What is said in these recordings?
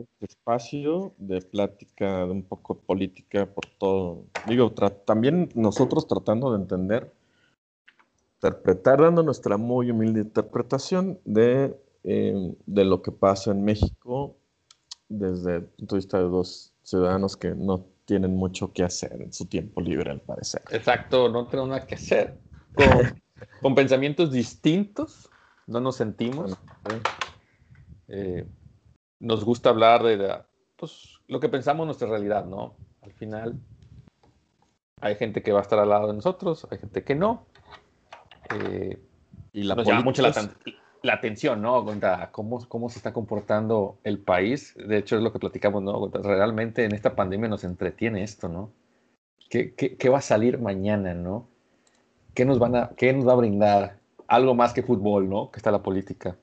este espacio de plática, de un poco política por todo. Digo, también nosotros tratando de entender, interpretar, dando nuestra muy humilde interpretación de, eh, de lo que pasa en México desde el punto de vista de dos ciudadanos que no tienen mucho que hacer en su tiempo libre, al parecer. Exacto, no tenemos nada que hacer. Con, pensamientos distintos, no nos sentimos. Eh, nos gusta hablar de pues, lo que pensamos nuestra realidad, ¿no? Al final, hay gente que va a estar al lado de nosotros, hay gente que no. Eh, y la nos llama mucho la, la, atención, ¿no? cómo, cómo se está comportando el país. De hecho, es lo que platicamos, ¿no? Realmente en esta pandemia nos entretiene esto, ¿no? ¿Qué, qué, qué va a salir mañana, ¿no? ¿Qué nos, van a, ¿Qué nos va a brindar? Algo más que fútbol, ¿no? Que está la política.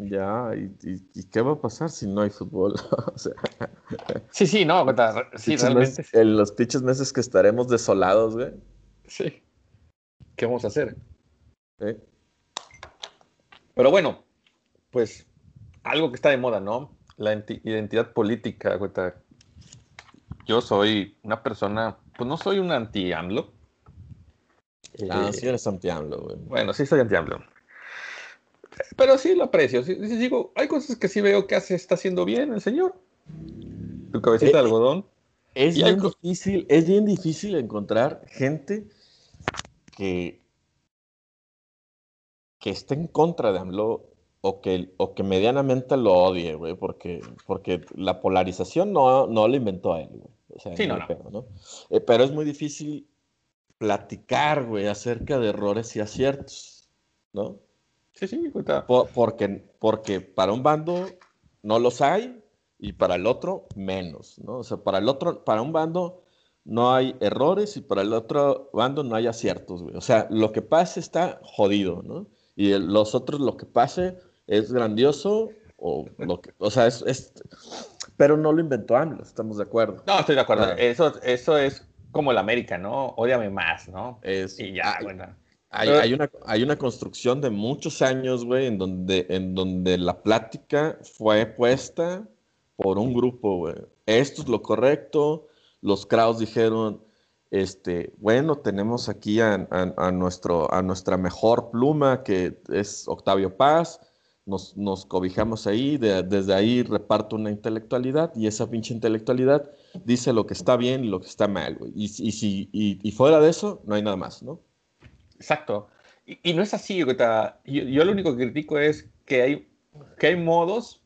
Ya, ¿y, qué va a pasar si no hay fútbol? sí, sí, no, sí, realmente. en los pinches meses que estaremos desolados, güey. Sí. ¿Qué vamos a hacer? Pero bueno, pues algo que está de moda, ¿no? La identidad política, güey. Yo soy una persona, pues no soy un anti-AMLO. Ah, sí eres anti-AMLO, güey. Bueno, sí soy anti-AMLO. Pero sí lo aprecio. Sí, digo, hay cosas que sí veo que hace, está haciendo bien el señor. Tu cabecita de eh, algodón. Es bien, difícil, es bien difícil encontrar gente que, que esté en contra de AMLO o que, o que medianamente lo odie, güey, porque, porque la polarización no, no lo inventó a él, güey. sí, no, no. Eh, pero es muy difícil platicar, güey, acerca de errores y aciertos, ¿no? Sí, sí, porque, porque para un bando no los hay y para el otro menos, ¿no? O sea, para el otro, para un bando no hay errores y para el otro bando no hay aciertos, güey. O sea, lo que pase está jodido, ¿no? Y los otros lo que pase es grandioso o lo que, o sea, es, pero no lo inventó AMLO, estamos de acuerdo. No, estoy de acuerdo. Ah. Eso, eso es como el América, ¿no? Ódiame más, ¿no? Es, y ya, bueno. Hay, una, hay una construcción de muchos años, güey, en donde, en donde la plática fue puesta por un grupo, güey. Esto es lo correcto. Los Kraus dijeron, este, bueno, tenemos aquí a, nuestro, a nuestra mejor pluma, que es Octavio Paz. Nos, nos cobijamos ahí, desde ahí reparto una intelectualidad y esa pinche intelectualidad dice lo que está bien y lo que está mal, güey. Y, y, si, y fuera de eso, no hay nada más, ¿no? Exacto. Y, no es así, yo, yo, lo único que critico es que hay, que hay modos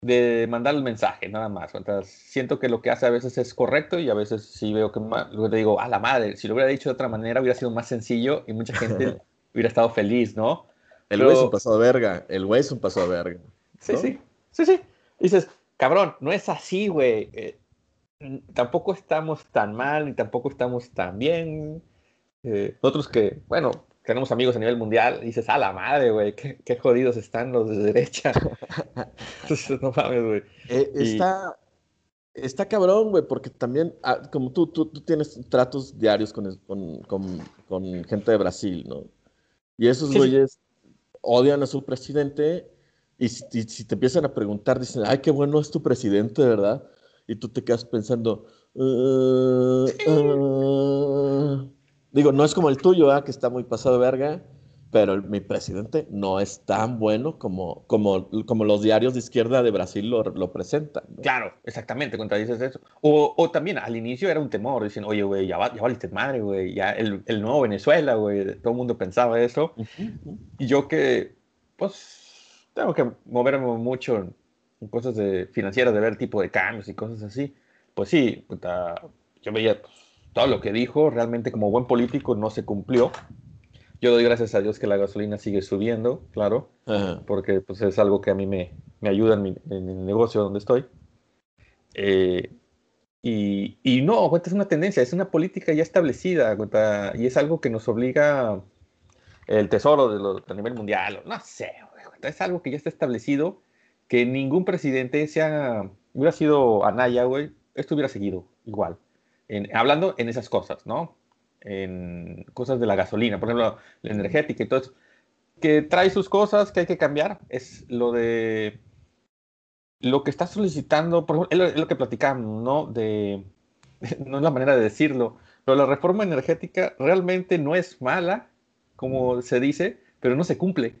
de mandar el mensaje, nada más. siento que lo que hace a veces es correcto y a veces sí veo que luego te digo, a la madre, si lo hubiera dicho de otra manera hubiera sido más sencillo y mucha gente hubiera estado feliz, ¿no? El güey es un paso de verga, el güey es un paso de verga. Sí, sí, sí, sí. dices, cabrón, no es así, güey. Eh, tampoco estamos tan mal ni tampoco estamos tan bien. Eh, nosotros que, bueno, tenemos amigos a nivel mundial, dices, a la madre, güey, qué, jodidos están los de derecha. no mames, güey. Eh, está, está cabrón, güey, porque también, ah, como tú, tú, tú, tienes tratos diarios con, con, con, gente de Brasil, ¿no? Y esos güeyes odian a su presidente y si, te empiezan a preguntar, dicen, ay, qué bueno es tu presidente, ¿verdad? Y tú te quedas pensando, uh, Digo, no es como el tuyo, ¿eh? que está muy pasado de verga, pero mi presidente no es tan bueno como, como, como los diarios de izquierda de Brasil lo, lo presentan. Claro, exactamente, contradices eso. O, o, también al inicio era un temor, dicen, oye, güey, ya, ya valiste madre, güey, ya el, el, nuevo Venezuela, güey, todo el mundo pensaba eso. Y yo que, pues, tengo que moverme mucho en cosas de, financieras, de ver tipo de cambios y cosas así. Pues sí, yo veía, pues, todo lo que dijo realmente como buen político no se cumplió. Yo doy gracias a Dios que la gasolina sigue subiendo, claro, porque pues, es algo que a mí me, me ayuda en mi, en negocio donde estoy. Eh, y, y, no, es una tendencia, es una política ya establecida, y es algo que nos obliga el tesoro de a nivel mundial, no sé, es algo que ya está establecido, que ningún presidente, sea, hubiera sido Anaya, güey, esto hubiera seguido igual hablando en esas cosas, ¿no? En cosas de la gasolina, por ejemplo, la energética y todo eso, que trae sus cosas que hay que cambiar, es lo de lo que está solicitando, por ejemplo, es lo, que platicamos, ¿no? De, no es la manera de decirlo, pero la reforma energética realmente no es mala, como se dice, pero no se cumple.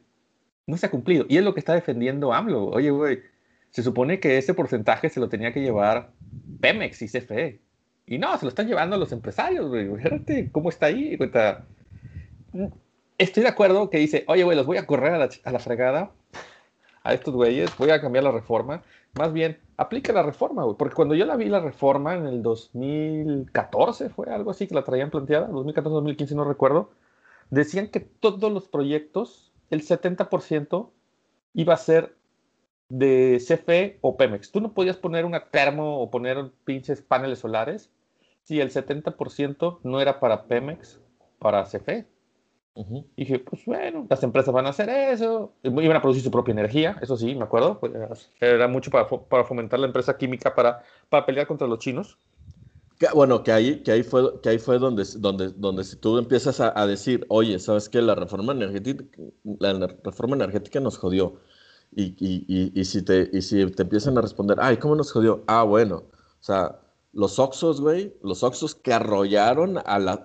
No se ha cumplido. Y es lo que está defendiendo AMLO. Oye, güey, se supone que ese porcentaje se lo tenía que llevar Pemex y CFE. Y no, se lo están llevando los empresarios, güey. Fíjate cómo está ahí. Estoy de acuerdo que dice, oye, güey, los voy a correr a la, a la fregada a estos güeyes, voy a cambiar la reforma. Más bien, aplica la reforma, güey. Porque cuando yo la vi la reforma en el 2014, fue algo así que la traían planteada, 2014, 2015, no recuerdo, decían que todos los proyectos, el 70% iba a ser de CFE o Pemex. Tú no podías poner una termo o poner pinches paneles solares si el 70% no era para Pemex, para CFE. Y dije, pues bueno, las empresas van a hacer eso, iban a producir su propia energía, eso sí, me acuerdo, pues, era mucho para, para, fomentar la empresa química para, para pelear contra los chinos. bueno, que ahí, que ahí fue, que ahí fue donde, donde, donde si tú empiezas a, a decir, oye, ¿sabes qué? La reforma energética, la reforma energética nos jodió. Y, y, y, si te, y si te empiezan a responder, ay, ¿cómo nos jodió? Ah, bueno, o sea, los Oxos, güey, los Oxos que arrollaron al,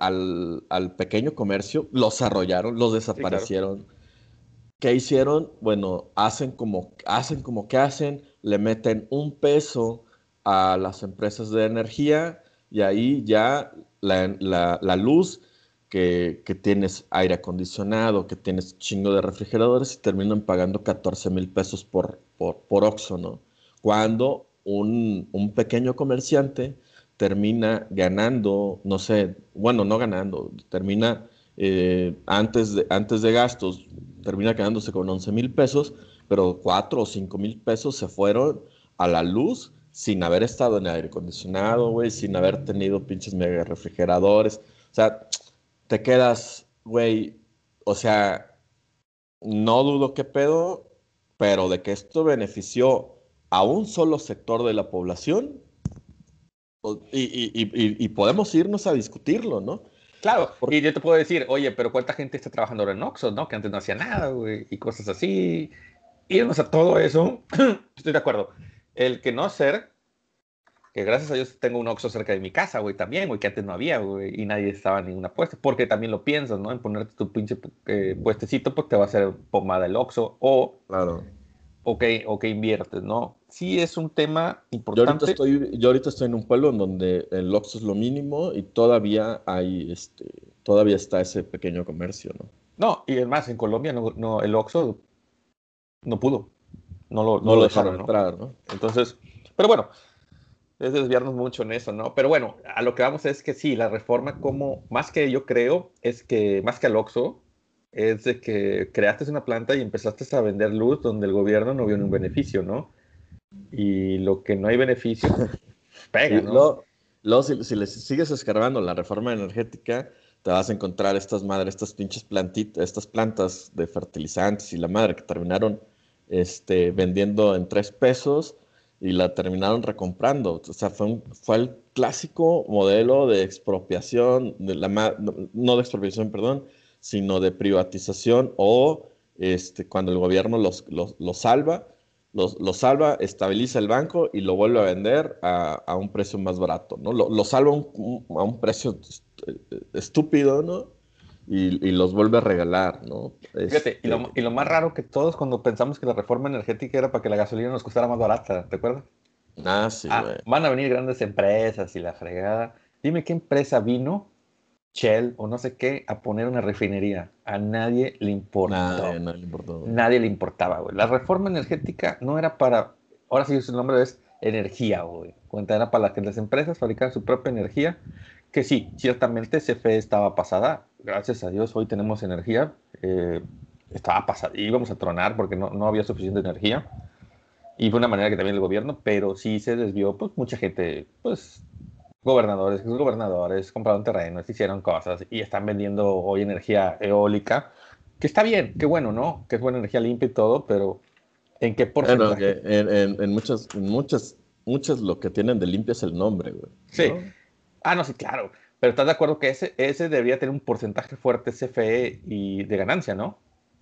al, pequeño comercio, los arrollaron, los desaparecieron. ¿Qué hicieron? Bueno, hacen como, hacen como que hacen, le meten un peso a las empresas de energía y ahí ya la, la, luz que, que, tienes aire acondicionado, que tienes chingo de refrigeradores y terminan pagando 14 mil pesos por, por, por Oxo, ¿no? Cuando un, pequeño comerciante termina ganando, no sé, bueno, no ganando, termina eh, antes, de, antes de gastos, termina quedándose con 11 mil pesos, pero 4 o 5 mil pesos se fueron a la luz sin haber estado en aire acondicionado, güey, sin haber tenido pinches mega refrigeradores. O sea, te quedas, güey, o sea, no dudo qué pedo, pero de que esto benefició a un solo sector de la población y, podemos irnos a discutirlo, ¿no? Claro, porque yo te puedo decir, oye, pero ¿cuánta gente está trabajando ahora en Oxxo, no? Que antes no hacía nada, güey, y cosas así. Irnos a todo eso, estoy de acuerdo. El que no ser, que gracias a Dios tengo un Oxxo cerca de mi casa, güey, también, güey, que antes no había, güey, y nadie estaba en ninguna puesta, porque también lo piensas, ¿no? En ponerte tu pinche eh, puestecito, pues te va a hacer pomada el Oxxo, o... Claro o que, o que inviertes, ¿no? Sí es un tema importante. Yo ahorita estoy, yo ahorita estoy en un pueblo en donde el Oxxo es lo mínimo y todavía hay, este, todavía está ese pequeño comercio, ¿no? No, y además en Colombia no, el Oxxo no pudo, no lo, no, lo dejaron, entrar, ¿no? Entonces, pero bueno, es desviarnos mucho en eso, ¿no? Pero bueno, a lo que vamos es que sí, la reforma como, más que yo creo, es que más que al Oxxo, es de que creaste una planta y empezaste a vender luz donde el gobierno no vio ningún beneficio, ¿no? Y lo que no hay beneficio, pega, ¿no? Luego, si, si le sigues escarbando la reforma energética, te vas a encontrar estas madres, estas pinches plantitas, estas plantas de fertilizantes y la madre que terminaron este, vendiendo en tres pesos y la terminaron recomprando. O sea, fue, fue el clásico modelo de expropiación, de la, no de expropiación, perdón, sino de privatización o este, cuando el gobierno los, los, salva, los, salva, estabiliza el banco y lo vuelve a vender a, un precio más barato, ¿no? Lo, salva a un precio estúpido, ¿no? Y, los vuelve a regalar, ¿no? Fíjate, y, lo, este y, lo, más raro que todos cuando pensamos que la reforma energética era para que la gasolina nos costara más barata, ¿te acuerdas? Ah, sí, ah, Van a venir grandes empresas y la fregada. Dime qué empresa vino Shell o no sé qué a poner una refinería. A nadie le importaba. Nadie, nadie, le importaba. Nadie le importaba, güey. La reforma energética no era para. Ahora sí, su nombre es energía, güey. Cuenta era para que las empresas fabricaran su propia energía. Que sí, ciertamente CFE estaba pasada. Gracias a Dios, hoy tenemos energía. Eh, estaba pasada. Íbamos a tronar porque no, no había suficiente energía. Y fue una manera que también el gobierno, pero sí se desvió, pues mucha gente, pues gobernadores, gobernadores compraron terrenos, hicieron cosas y están vendiendo hoy energía eólica, que está bien, qué bueno, ¿no? Que es buena energía limpia y todo, pero ¿en qué porcentaje? en, muchas, muchas, muchas lo que tienen de limpia es el nombre, güey. Sí. Ah, no, sí, claro. Pero estás de acuerdo que ese, ese debería tener un porcentaje fuerte CFE y de ganancia, ¿no?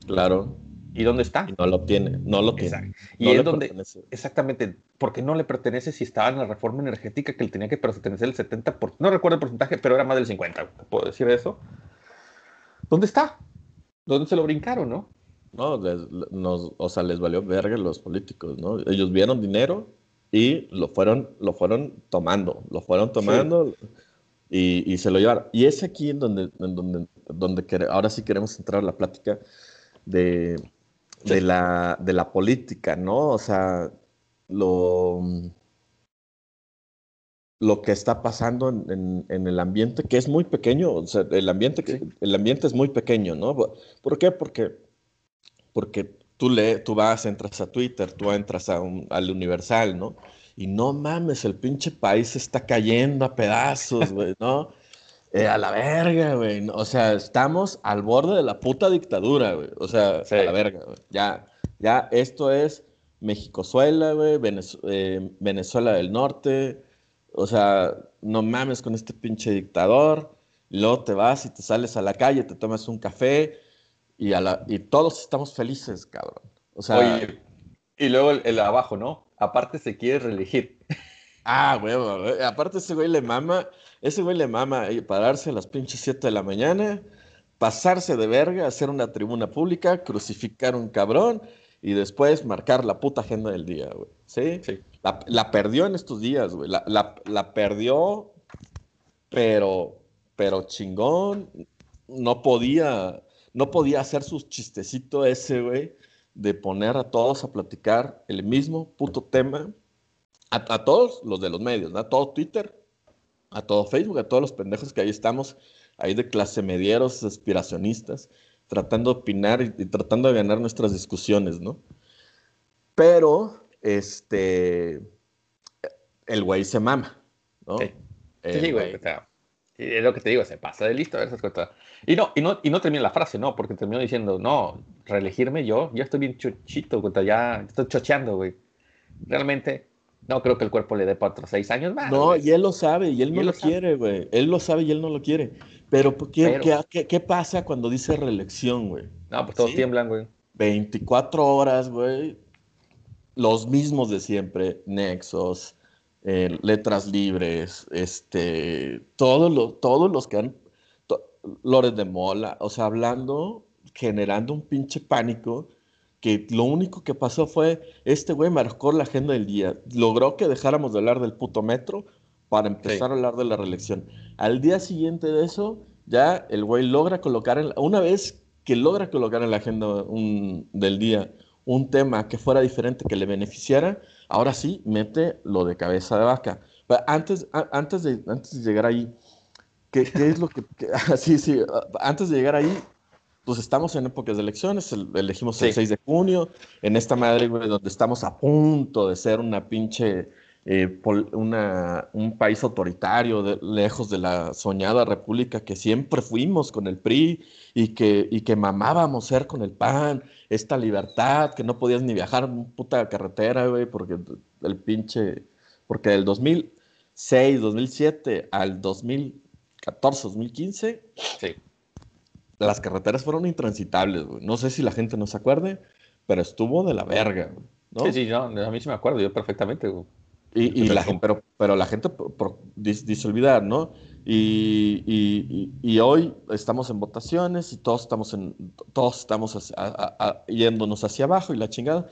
Claro. ¿Y dónde está? no lo tiene, no lo tiene. Y es donde, exactamente, porque no le pertenece si estaba en la reforma energética que le tenía que pertenecer el 70%, no recuerdo el porcentaje, pero era más del 50%, puedo decir eso. ¿Dónde está? ¿Dónde se lo brincaron, no? No, o sea, les valió verga los políticos, ¿no? Ellos vieron dinero y lo fueron, lo fueron tomando, lo fueron tomando y, se lo llevaron. Y es aquí en donde, en donde, donde ahora sí queremos entrar a la plática de, de, la, de la política, ¿no? O sea, lo, lo que está pasando en, en, el ambiente, que es muy pequeño, o sea, el ambiente, el ambiente es muy pequeño, ¿no? ¿Por qué? Porque, porque tú, le, tú vas, entras a Twitter, tú entras a al Universal, ¿no? Y no mames, el pinche país está cayendo a pedazos, güey, ¿no? Eh, a la verga, güey. O sea, estamos al borde de la puta dictadura, güey. O sea, a la verga, güey. Ya, ya, esto es México-Suela, güey, eh, Venezuela del Norte. O sea, no mames con este pinche dictador. Luego te vas y te sales a la calle, te tomas un café y, a la, y todos estamos felices, cabrón. O sea, Oye, y luego el, el abajo, ¿no? Aparte se quiere reelegir. Ah, güey, aparte ese güey le mama, ese güey le mama pararse a las pinches 7 de la mañana, pasarse de verga, hacer una tribuna pública, crucificar un cabrón y después marcar la puta agenda del día, güey. ¿Sí? sí. La, perdió en estos días, güey. La, la, perdió, pero, pero chingón. No podía, no podía hacer su chistecito ese, güey, de poner a todos a platicar el mismo puto tema a, todos los de los medios, a todo Twitter, a todo Facebook, a todos los pendejos que ahí estamos, ahí de clase medieros, aspiracionistas, tratando de opinar y, tratando de ganar nuestras discusiones, ¿no? Pero, este, el güey se mama, ¿no? Sí, sí güey. es lo que te digo, se pasa de listo a esas cosas. Y no, y no, y no termina la frase, no, porque terminó diciendo, no, reelegirme yo, ya estoy bien chuchito, ya estoy chocheando, güey. Realmente, no creo que el cuerpo le dé para otros seis años más. No, y él lo sabe, y él no lo, quiere, güey. Él lo sabe y él no lo quiere. Pero, ¿qué, ¿qué, qué, pasa cuando dice reelección, güey? No, pues todos tiemblan, güey. 24 horas, güey. Los mismos de siempre. Nexos, eh, letras libres, este, todos los, todos los que han, Lores de Mola, o sea, hablando, generando un pinche pánico que lo único que pasó fue, este güey marcó la agenda del día, logró que dejáramos de hablar del puto metro para empezar a hablar de la reelección. Al día siguiente de eso, ya el güey logra colocar, en, una vez que logra colocar en la agenda del día un tema que fuera diferente, que le beneficiara, ahora sí mete lo de cabeza de vaca. Pero antes, antes, de, antes de llegar ahí, ¿qué, es lo que... sí, sí, antes de llegar ahí, pues estamos en épocas de elecciones, elegimos el 6 de junio, en esta madre, güey, donde estamos a punto de ser una pinche, eh, una, un país autoritario, lejos de la soñada república que siempre fuimos con el PRI y que, y que mamábamos ser con el PAN, esta libertad, que no podías ni viajar en puta carretera, güey, porque el pinche, porque del 2006, 2007 al 2014, 2015, sí las carreteras fueron intransitables, güey. No sé si la gente no se acuerde, pero estuvo de la verga, ¿no? Sí, sí, yo, a mí sí me acuerdo, yo perfectamente, güey. Y, la, pero, pero la gente por, dice olvidar, ¿no? Y, y, hoy estamos en votaciones y todos estamos, en, todos estamos yéndonos hacia abajo y la chingada.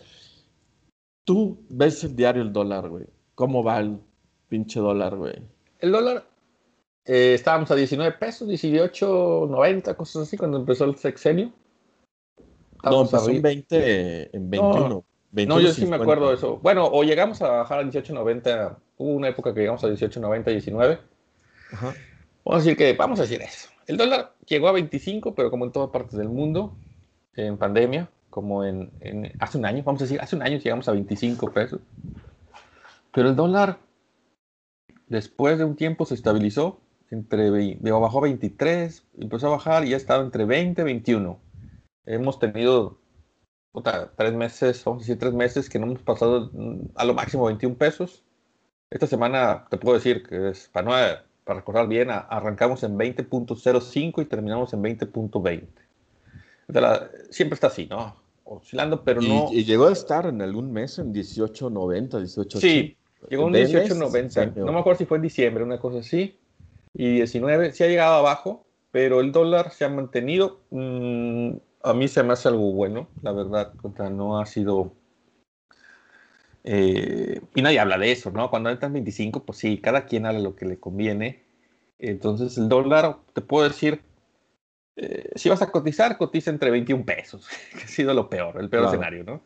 Tú ves el diario el dólar, güey. ¿Cómo va el pinche dólar, güey? El dólar eh, estábamos a 19 pesos, 18, 90, cosas así, cuando empezó el sexenio. no, empezó en 20, en 21. No, yo sí me acuerdo de eso. Bueno, o llegamos a bajar a 18.90, hubo una época que llegamos a 18.90, 19. Vamos a decir que, vamos a decir eso. El dólar llegó a 25, pero como en todas partes del mundo, en pandemia, como en, en, hace un año, vamos a decir, hace un año llegamos a 25 pesos. Pero el dólar, después de un tiempo, se estabilizó entre, bajó a 23, empezó a bajar y ha estado entre 20 y 21. Hemos tenido tres meses, vamos a decir tres meses que no hemos pasado mm, a lo máximo 21 pesos. Esta semana te puedo decir que es, para, no, para recordar bien, arrancamos en 20.05 y terminamos en 20.20. Siempre está así, ¿no? oscilando, pero no. Y llegó a estar en algún mes en 18.90, 18.80. Sí, llegó en 18.90. No me acuerdo si fue en diciembre, una cosa así. Y 19, sí ha llegado abajo, pero el dólar se ha mantenido. Mm, a mí se me hace algo bueno, la verdad. no ha sido. Eh, y nadie habla de eso, ¿no? Cuando entran 25, pues sí, cada quien habla lo que le conviene. Entonces, el dólar, te puedo decir, eh, si vas a cotizar, cotiza entre 21 pesos, que ha sido lo peor, el peor escenario, ¿no?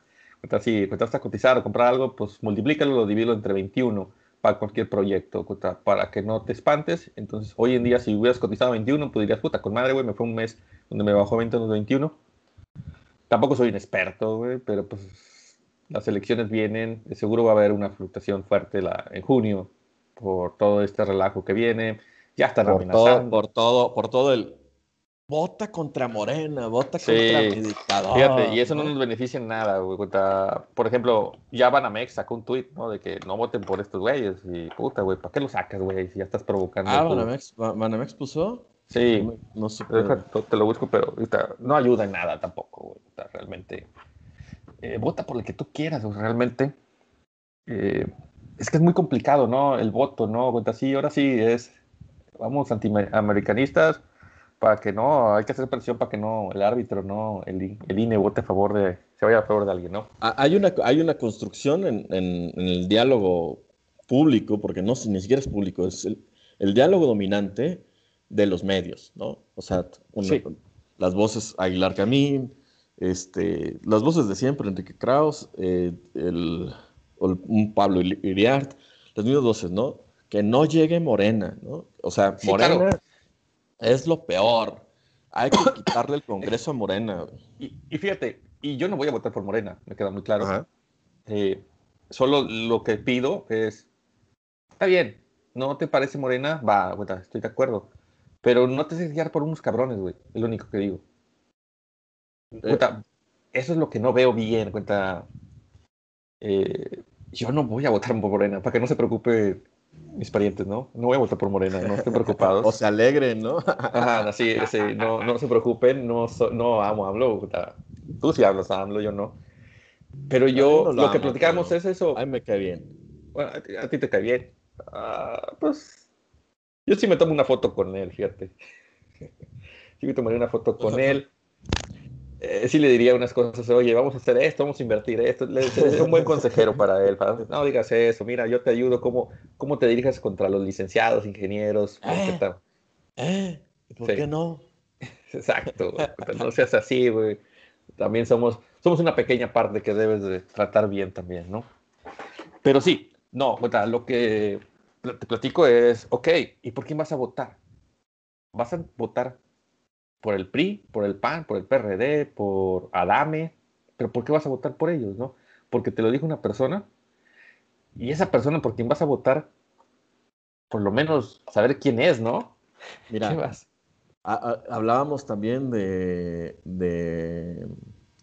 Si vas a cotizar o comprar algo, pues multiplícalo, lo divido entre 21 para cualquier proyecto, para que no te espantes. Entonces, hoy en día, si hubieras cotizado 21, pues dirías, puta, con madre, güey, me fue un mes donde me bajó 20 en 21. Tampoco soy un experto, güey, pero pues las elecciones vienen, seguro va a haber una fluctuación fuerte la, en junio por todo este relajo que viene. Ya están por Todo, por todo, por todo el Vota contra Morena, vota contra mi dictador. Fíjate, y eso no nos beneficia en nada, güey. Por ejemplo, ya Banamex sacó un tweet, ¿no? De que no voten por estos güeyes. Y puta, güey, ¿para qué lo sacas, güey? Si ya estás provocando. Ah, Banamex, Banamex puso. Sí, no, sé. Te lo busco, pero no ayuda en nada tampoco, güey. Realmente. Eh, vota por el que tú quieras, güey, realmente. Eh, es que es muy complicado, ¿no? El voto, ¿no? Sí, ahora sí es. Vamos, antiamericanistas para que no, hay que hacer presión para que no, el árbitro, no, el, el INE vote a favor de, se vaya a favor de alguien, ¿no? Hay una, hay una construcción en, en, el diálogo público, porque no ni siquiera es público, es el, el diálogo dominante de los medios, ¿no? O sea, las voces Aguilar Camín, este, las voces de siempre, Enrique Kraus, eh, el, un Pablo Iriart, las mismas voces, ¿no? Que no llegue Morena, ¿no? O sea, Morena es lo peor. Hay que quitarle el Congreso a Morena. Y, fíjate, y yo no voy a votar por Morena, me queda muy claro. Eh, solo lo que pido es, está bien, no te parece Morena, va, estoy de acuerdo. Pero no te dejes guiar por unos cabrones, güey. Es lo único que digo. Eh. eso es lo que no veo bien, cuenta. Eh, yo no voy a votar por Morena, para que no se preocupe mis parientes, ¿no? No voy a votar por Morena, no estén preocupados. o se alegren, ¿no? Ajá, sí, sí, no, no se preocupen, no, no amo hablo. Tú sí hablas hablo, yo no. Pero yo, lo, que platicamos es eso. A mí me cae bien. Bueno, a ti, te cae bien. Ah, pues yo sí me tomo una foto con él, fíjate. Sí me tomaría una foto con él. Eh, sí le diría unas cosas, oye, vamos a hacer esto, vamos a invertir esto. Le, es un buen consejero para él. no digas eso, mira, yo te ayudo, ¿cómo, cómo te diriges contra los licenciados, ingenieros? Eh, eh, ¿Por qué no? Exacto, no seas así, güey. También somos, somos una pequeña parte que debes de tratar bien también, ¿no? Pero sí, no, lo que te platico es, ok, ¿y por quién vas a votar? ¿Vas a votar por el PRI, por el PAN, por el PRD, por Adame, pero ¿por qué vas a votar por ellos, no? Porque te lo dijo una persona y esa persona por quien vas a votar, por lo menos saber quién es, ¿no? Mira, hablábamos también de, de,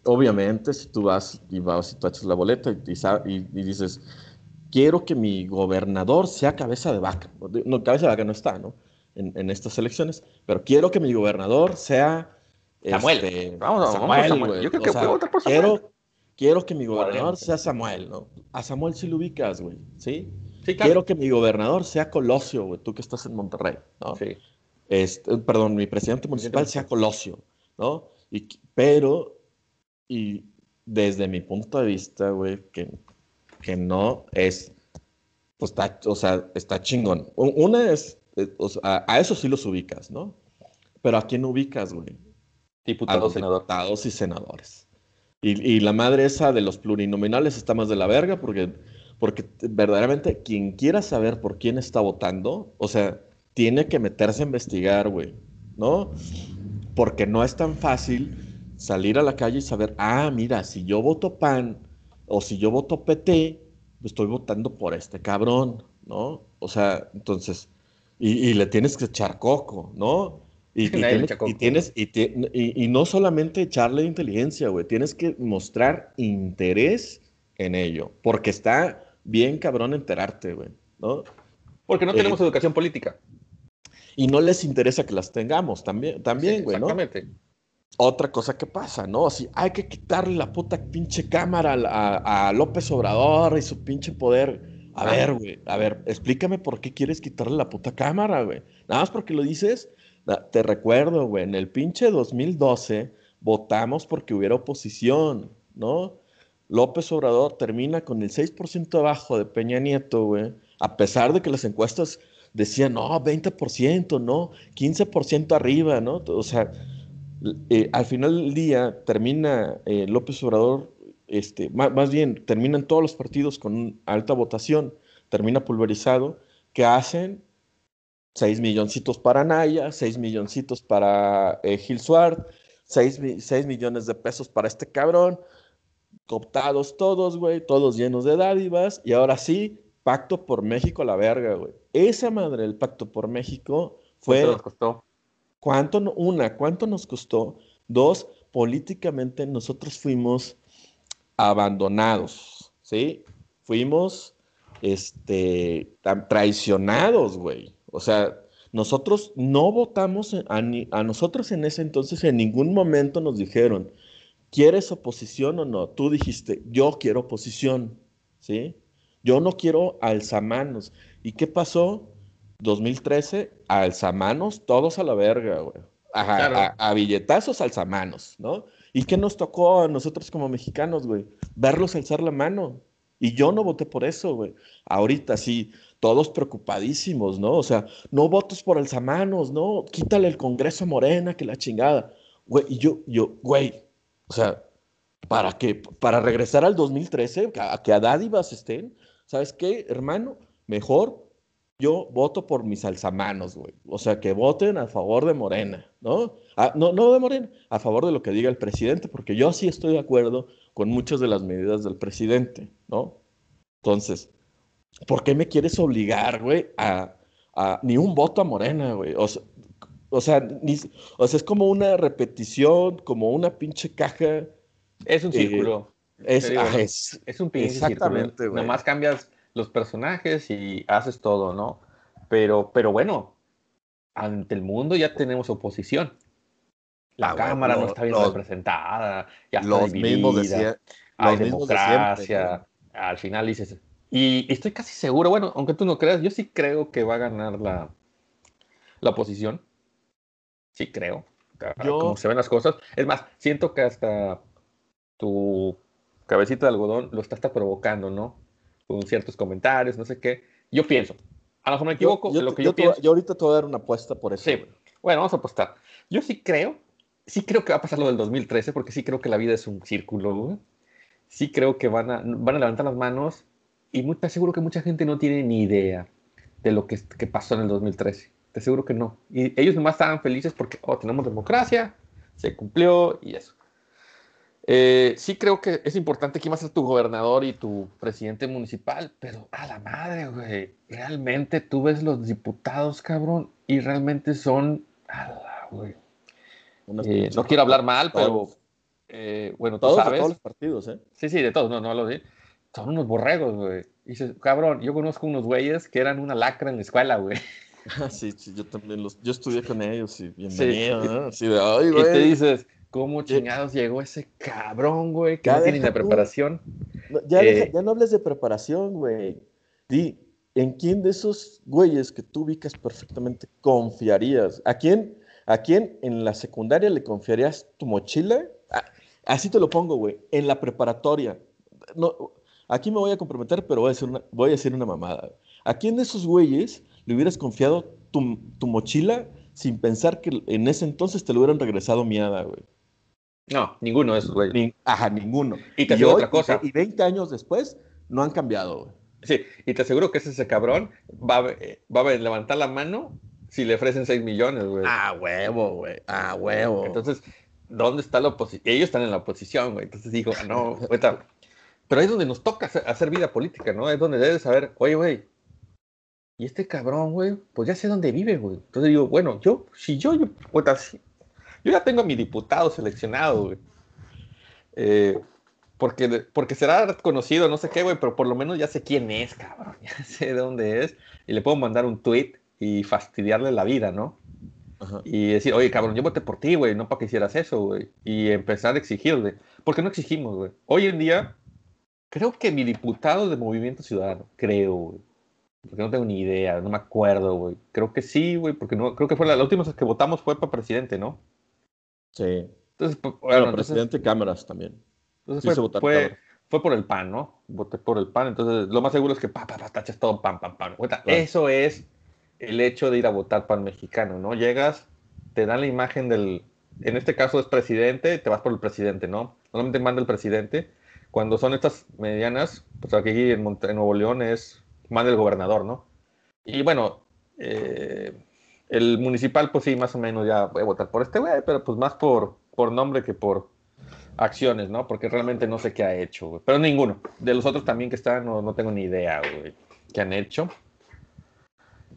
obviamente, si tú vas y vas y tú echas la boleta y, y, dices, quiero que mi gobernador sea cabeza de vaca. No, cabeza de vaca no está, ¿no? En, estas elecciones, pero quiero que mi gobernador sea Samuel. Este, vamos, Samuel, Yo creo que puedo votar por Samuel. Quiero, quiero que mi gobernador sea Samuel, ¿no? A Samuel sí lo ubicas, güey, ¿sí? Sí, Quiero que mi gobernador sea Colosio, güey, tú que estás en Monterrey, ¿no? Sí. Este, perdón, mi presidente municipal sea Colosio, ¿no? Y, pero, y desde mi punto de vista, güey, que, que no es, pues está, o sea, está chingón. Una es eh, a, eso sí los ubicas, ¿no? Pero ¿a quién ubicas, güey? Diputados, diputados y senadores. Y, la madre esa de los plurinominales está más de la verga porque, porque verdaderamente quien quiera saber por quién está votando, o sea, tiene que meterse a investigar, güey, ¿no? Porque no es tan fácil salir a la calle y saber, ah, mira, si yo voto PAN o si yo voto PT, estoy votando por este cabrón, ¿no? O sea, entonces, y, le tienes que echar coco, ¿no? Y, tienes, y, no solamente echarle inteligencia, güey, tienes que mostrar interés en ello, porque está bien cabrón enterarte, güey, ¿no? Porque no tenemos eh, educación política. Y no les interesa que las tengamos también, también güey, exactamente. otra cosa que pasa, ¿no? Así, hay que quitarle la puta pinche cámara a, a López Obrador y su pinche poder. A ver, güey, a ver, explícame por qué quieres quitarle la puta cámara, güey. Nada más porque lo dices, te recuerdo, güey, en el pinche 2012 votamos porque hubiera oposición, ¿no? López Obrador termina con el 6% abajo de Peña Nieto, güey, a pesar de que las encuestas decían, no, 20%, no, 15% arriba, ¿no? O sea, eh, al final del día termina eh, López Obrador, este, más, bien terminan todos los partidos con alta votación, termina pulverizado, que hacen 6 milloncitos para Naya, 6 milloncitos para eh, Gil Suárez, 6, millones de pesos para este cabrón, cooptados todos, güey, todos llenos de dádivas, y ahora sí, pacto por México a la verga, güey. Esa madre del pacto por México fue... ¿Cuánto nos costó? ¿Cuánto, una, cuánto nos costó? Dos, políticamente nosotros fuimos abandonados, ¿sí? Fuimos, este, traicionados, güey. O sea, nosotros no votamos, a, a, nosotros en ese entonces en ningún momento nos dijeron, ¿quieres oposición o no? Tú dijiste, yo quiero oposición, ¿sí? Yo no quiero alzamanos. ¿Y qué pasó? 2013, alzamanos, todos a la verga, güey. A, a, billetazos alzamanos, ¿no? ¿Y qué nos tocó a nosotros como mexicanos, güey? Verlos alzar la mano. Y yo no voté por eso, güey. Ahorita sí, todos preocupadísimos, ¿no? O sea, no votos por alzamanos, ¿no? Quítale el Congreso a Morena, que la chingada. Güey, y yo, yo, güey, o sea, ¿para qué? Para regresar al 2013, a, que a dádivas estén, ¿sabes qué, hermano? Mejor yo voto por mis alzamanos, güey. O sea, que voten a favor de Morena, ¿no? Ah, no, no de Morena, a favor de lo que diga el presidente, porque yo sí estoy de acuerdo con muchas de las medidas del presidente, ¿no? Entonces, ¿por qué me quieres obligar, güey, a, ni un voto a Morena, güey? O sea, o sea, es como una repetición, como una pinche caja. Es un eh, círculo. es, es, es, un pinche Exactamente, güey. Nomás cambias los personajes y haces todo, ¿no? Pero, pero bueno, ante el mundo ya tenemos oposición. La ah, Cámara no está bien representada, ya está los dividida, hay democracia. al final dices, y estoy casi seguro, bueno, aunque tú no creas, yo sí creo que va a ganar la, la oposición. Sí creo. Como se ven las cosas. Es más, siento que hasta tu cabecita de algodón lo está hasta provocando, ¿no? Con ciertos comentarios, no sé qué. Yo pienso. A lo mejor me equivoco. Yo, lo que yo, yo, ahorita te voy a dar una apuesta por eso. Sí. Bueno, vamos a apostar. Yo sí creo, sí creo que va a pasar lo del 2013, porque sí creo que la vida es un círculo, Sí creo que van a, van a levantar las manos y muy, te aseguro que mucha gente no tiene ni idea de lo que, que, pasó en el 2013. Te aseguro que no. Y ellos nomás estaban felices porque, oh, tenemos democracia, se cumplió y eso. Eh, sí creo que es importante quién va a ser tu gobernador y tu presidente municipal, pero a la madre, güey. Realmente tú ves los diputados, cabrón, y realmente son... A la, güey. Eh, no quiero hablar mal, pero... Eh, bueno, tú sabes. De todos los partidos, ¿eh? Sí, sí, de todos, no, no lo sé son unos borregos, güey. Y dices, cabrón, yo conozco unos güeyes que eran una lacra en la escuela, güey. Ah, sí, sí, yo también los, yo estudié con ellos y bienvenido, sí. de, Ay, güey. Y te dices, ¿cómo chingados llegó ese cabrón, güey? Que no tiene la preparación. ya, eh, ya no hables de preparación, güey. Di, ¿en quién de esos güeyes que tú ubicas perfectamente confiarías? ¿A quién, a quién en la secundaria le confiarías tu mochila? Ah, así te lo pongo, güey. En la preparatoria. No, Aquí me voy a comprometer, pero voy a decir una, voy a decir una mamada. ¿A quién de esos güeyes le hubieras confiado tu, tu mochila sin pensar que en ese entonces te lo hubieran regresado miada, güey? No, ninguno de esos güeyes. ajá, ninguno. Y te otra cosa. Y, 20 años después no han cambiado, güey. Sí, y te aseguro que ese cabrón va, va a levantar la mano si le ofrecen 6 millones, güey. Ah, huevo, güey. Ah, huevo. Entonces, ¿dónde está la oposición? Ellos están en la oposición, güey. Entonces digo, no, ahorita pero ahí es donde nos toca hacer, vida política, ¿no? Es donde debes saber, oye, güey, y este cabrón, güey, pues ya sé dónde vive, güey. Entonces digo, bueno, yo, si yo, yo, yo ya tengo a mi diputado seleccionado, güey. Eh, porque, porque será conocido, no sé qué, güey, pero por lo menos ya sé quién es, cabrón. Ya sé de dónde es. Y le puedo mandar un tweet y fastidiarle la vida, ¿no? y decir, oye, cabrón, yo voté por ti, güey, no para que hicieras eso, güey. Y empezar a exigirle. Porque no exigimos, güey. Hoy en día, creo que mi diputado de Movimiento Ciudadano, creo, güey. Porque no tengo ni idea, no me acuerdo, güey. Creo que sí, güey, porque no, creo que fue la, última vez que votamos fue para presidente, ¿no? Sí. Entonces, pues, bueno, presidente cámaras también. Entonces fue, fue, por el PAN, ¿no? Voté por el PAN, entonces lo más seguro es que pa, pa, pa, tachas todo pan, pan, pan. Eso es el hecho de ir a votar el mexicano, ¿no? Llegas, te dan la imagen del, en este caso es presidente, te vas por el presidente, ¿no? Normalmente manda el presidente. Cuando son estas medianas, pues aquí en, Nuevo León es, manda el gobernador, ¿no? Y bueno, eh, el municipal, pues sí, más o menos ya voy a votar por este güey, pero pues más por, por nombre que por acciones, ¿no? Porque realmente no sé qué ha hecho, güey. Pero ninguno. De los otros también que están, no, no tengo ni idea, güey, qué han hecho.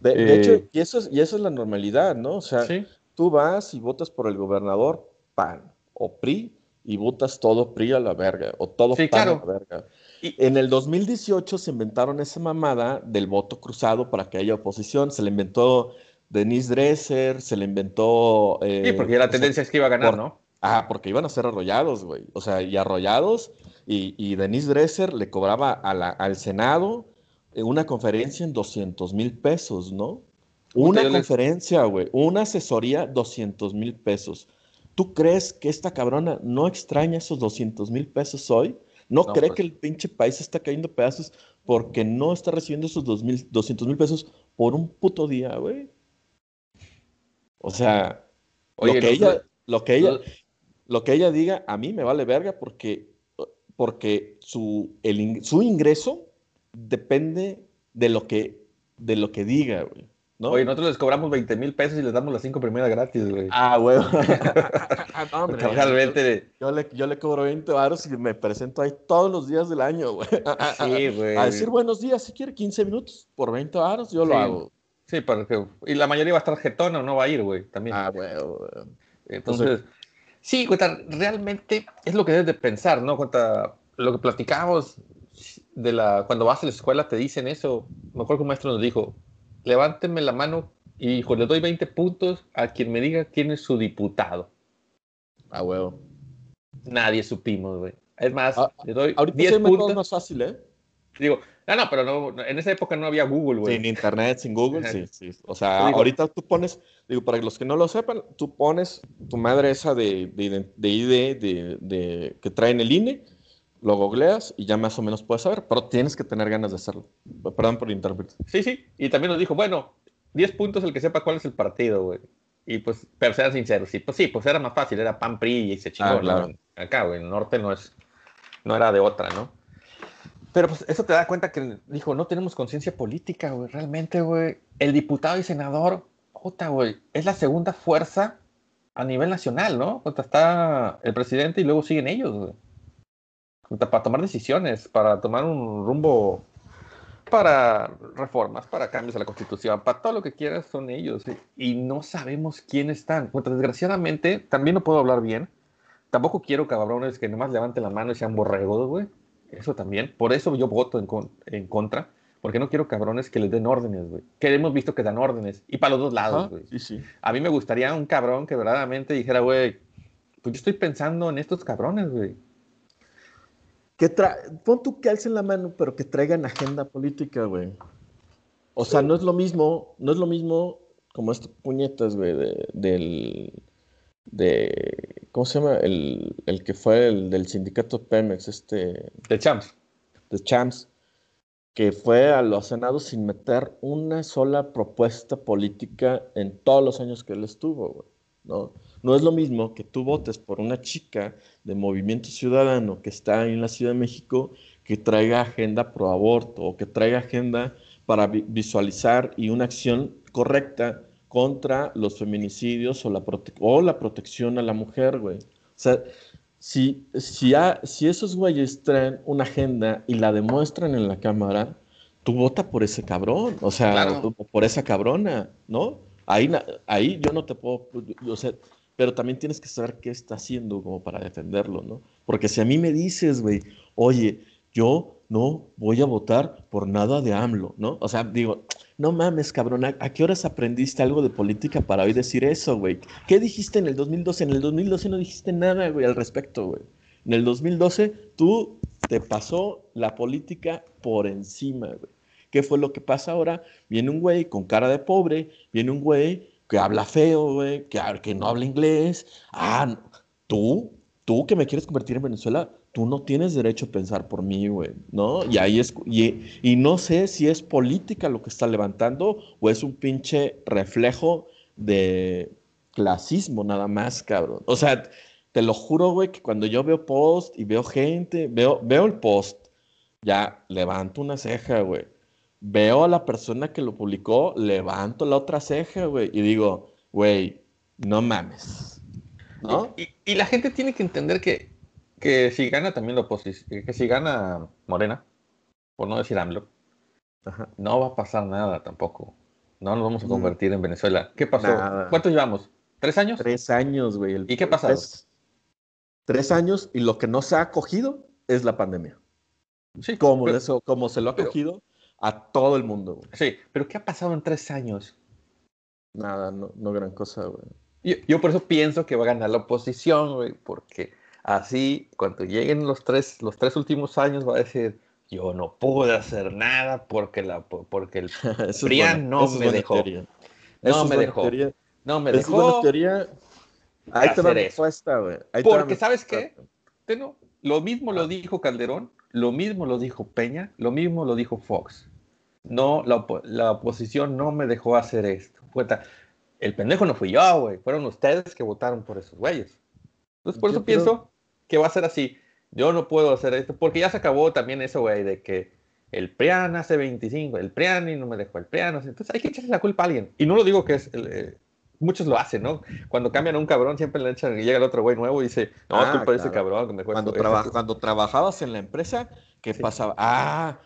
De, hecho, eh, y eso, es, y eso es la normalidad, ¿no? O sea, tú vas y votas por el gobernador PAN o PRI y votas todo PRI a la verga o todo PAN a la verga. Y, en el 2018 se inventaron esa mamada del voto cruzado para que haya oposición. Se le inventó Denise Dresser, se le inventó. Eh, sí, porque la tendencia es que iba a ganar, ¿no? Ah, porque iban a ser arrollados, güey. O sea, y arrollados. Y, y Denise Dresser le cobraba al Senado una conferencia en 200 mil pesos, ¿no? Una conferencia, güey, una asesoría, 200 mil pesos. ¿Tú crees que esta cabrona no extraña esos 200 mil pesos hoy? ¿No, cree pues que el pinche país está cayendo pedazos porque no está recibiendo esos 200 mil pesos por un puto día, güey? O sea, lo, que ella, lo, que ella, lo que ella diga a mí me vale verga porque, porque su, el, su ingreso depende de lo que, de lo que diga, güey. ¿no? Oye, nosotros les cobramos 20 mil pesos y les damos las cinco primeras gratis, güey. Ah, güey. no, Realmente. Yo, le, yo le cobro 20 baros y me presento ahí todos los días del año, güey. Sí, güey. A decir buenos días, si quiere 15 minutos por 20 baros, yo lo hago. Sí, porque. Y la mayoría va a estar jetona o no va a ir, güey, también. Ah, güey. Entonces. Sí, güey, realmente es lo que debes de pensar, ¿no? Cuenta, lo que platicamos de la, cuando vas a la escuela te dicen eso. Me acuerdo que un maestro nos dijo, levánteme la mano y hijo, le doy 20 puntos a quien me diga quién es su diputado. Ah, huevo. Nadie supimos, güey. Es más, ah, le doy ahorita 10 puntos. más fácil, ¿eh? Digo, no, no, pero no, en esa época no había Google, güey. Sin internet, sin Google, sí, sí. O sea, ahorita tú pones, digo, para los que no lo sepan, tú pones tu madre esa de, de, de ID de, de, que traen el INE lo googleas y ya más o menos puedes saber, pero tienes que tener ganas de hacerlo. Perdón por interrumpir. Sí, sí, y también nos dijo, bueno, 10 puntos el que sepa cuál es el partido, güey. Y pues, pero sean sinceros, sí, pues sí, pues era más fácil, era PAN PRI y se chingó. Ah, Acá, güey, el norte no es, no era de otra, ¿no? Pero pues eso te da cuenta que dijo, no tenemos conciencia política, güey, realmente, güey. El diputado y senador, puta, güey, es la segunda fuerza a nivel nacional, ¿no? O está el presidente y luego siguen ellos, güey para tomar decisiones, para tomar un rumbo para reformas, para cambios a la constitución, para todo lo que quieras son ellos. Y no sabemos quién están. desgraciadamente, también no puedo hablar bien. Tampoco quiero cabrones que nomás levanten la mano y sean borregos, güey. Eso también. Por eso yo voto en, en, contra. Porque no quiero cabrones que les den órdenes, güey. Que hemos visto que dan órdenes. Y para los dos lados, güey. Sí, sí. A mí me gustaría un cabrón que verdaderamente dijera, güey, pues yo estoy pensando en estos cabrones, güey que tra pon tú que alcen la mano, pero que traigan agenda política, güey. O sea, no es lo mismo, no es lo mismo como estas puñetas, güey, de, del, de, ¿cómo se llama? El, el que fue el del sindicato Pemex, este... De Champs. De Champs, que fue a los senados sin meter una sola propuesta política en todos los años que él estuvo, güey, ¿no? No es lo mismo que tú votes por una chica de Movimiento Ciudadano que está en la Ciudad de México que traiga agenda pro aborto o que traiga agenda para visualizar y una acción correcta contra los feminicidios o la, o la protección a la mujer, güey. O sea, si, si, si esos güeyes traen una agenda y la demuestran en la Cámara, tú vota por ese cabrón, o sea, por esa cabrona, ¿no? Ahí, ahí yo no te puedo, o sea, pero también tienes que saber qué está haciendo como para defenderlo, ¿no? Porque si a mí me dices, güey, oye, yo no voy a votar por nada de AMLO, ¿no? O sea, digo, no mames, cabrón, ¿a, qué horas aprendiste algo de política para hoy decir eso, güey? ¿Qué dijiste en el 2012? En el 2012 no dijiste nada, güey, al respecto, güey. En el 2012 tú te pasó la política por encima, güey. ¿Qué fue lo que pasa ahora? Viene un güey con cara de pobre, viene un güey que habla feo, güey, que, que no habla inglés. Ah, tú, tú que me quieres convertir en Venezuela, tú no tienes derecho a pensar por mí, güey, ¿no? Y ahí es, y, no sé si es política lo que está levantando o es un pinche reflejo de clasismo nada más, cabrón. O sea, te lo juro, güey, que cuando yo veo post y veo gente, veo, veo el post, ya levanto una ceja, güey. Veo a la persona que lo publicó, levanto la otra ceja, güey, y digo, güey, no mames. ¿No? y la gente tiene que entender que que si gana también la oposición, que si gana Morena, por no decir AMLO, no va a pasar nada tampoco. No nos vamos a mm. convertir en Venezuela. ¿Qué pasó? ¿Cuántos llevamos? ¿Tres años? Tres años, güey. ¿Y qué pasó? Tres, años y lo que no se ha acogido es la pandemia. Sí, como, eso, como se lo ha cogido a todo el mundo. Sí, pero ¿qué ha pasado en tres años? Nada, no, no gran cosa, güey. Yo, yo por eso pienso que va a ganar la oposición, güey, porque Así, cuando lleguen los tres, los tres últimos años, va a decir, yo no pude hacer nada porque, la, porque el PRIAN no, me dejó. no me dejó. No me dejó. teoría. Ahí te respuesta, güey. Porque, ¿sabes qué? lo mismo lo ah. dijo Calderón, lo mismo lo dijo Peña, lo mismo lo dijo Fox. No, la, la oposición no me dejó hacer esto. El pendejo no fui yo, güey. Fueron ustedes que votaron por esos güeyes. Entonces, por eso pienso que va a ser así. Yo no puedo hacer esto, porque ya se acabó también eso, güey, de que el PRIAN hace 25, el PRIAN y no me dejó el PRIAN. Entonces hay que echarle la culpa a alguien. Y no lo digo que es... Eh, muchos lo hacen, ¿no? Cuando cambian a un cabrón, siempre le echan y llega el otro güey nuevo y dice, no, ah, culpa de ese cabrón. cuando, cuando trabajabas en la empresa, ¿qué pasaba? Ah,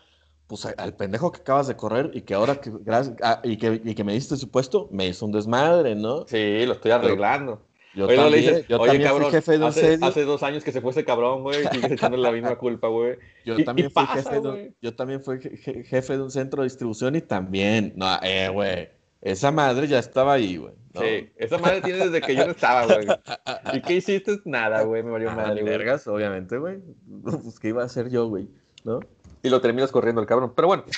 pues al pendejo que acabas de correr y que ahora que, ah, y que, y que me diste su puesto, me hizo un desmadre, ¿no? Sí, lo estoy arreglando. Yo también, yo también cabrón, fui jefe de un hace, hace, dos años que se fue ese cabrón, güey, y echando la misma culpa, güey. Yo, también fui jefe de, yo también fui jefe de un centro de distribución y también, no, eh, güey, esa madre ya estaba ahí, güey. Sí, esa madre tiene desde que yo no estaba, güey. ¿Y qué hiciste? Nada, güey, me valió ah, madre, güey. vergas, obviamente, güey. Pues, ¿qué iba a hacer yo, güey? ¿No? Y lo terminas corriendo el cabrón, pero bueno.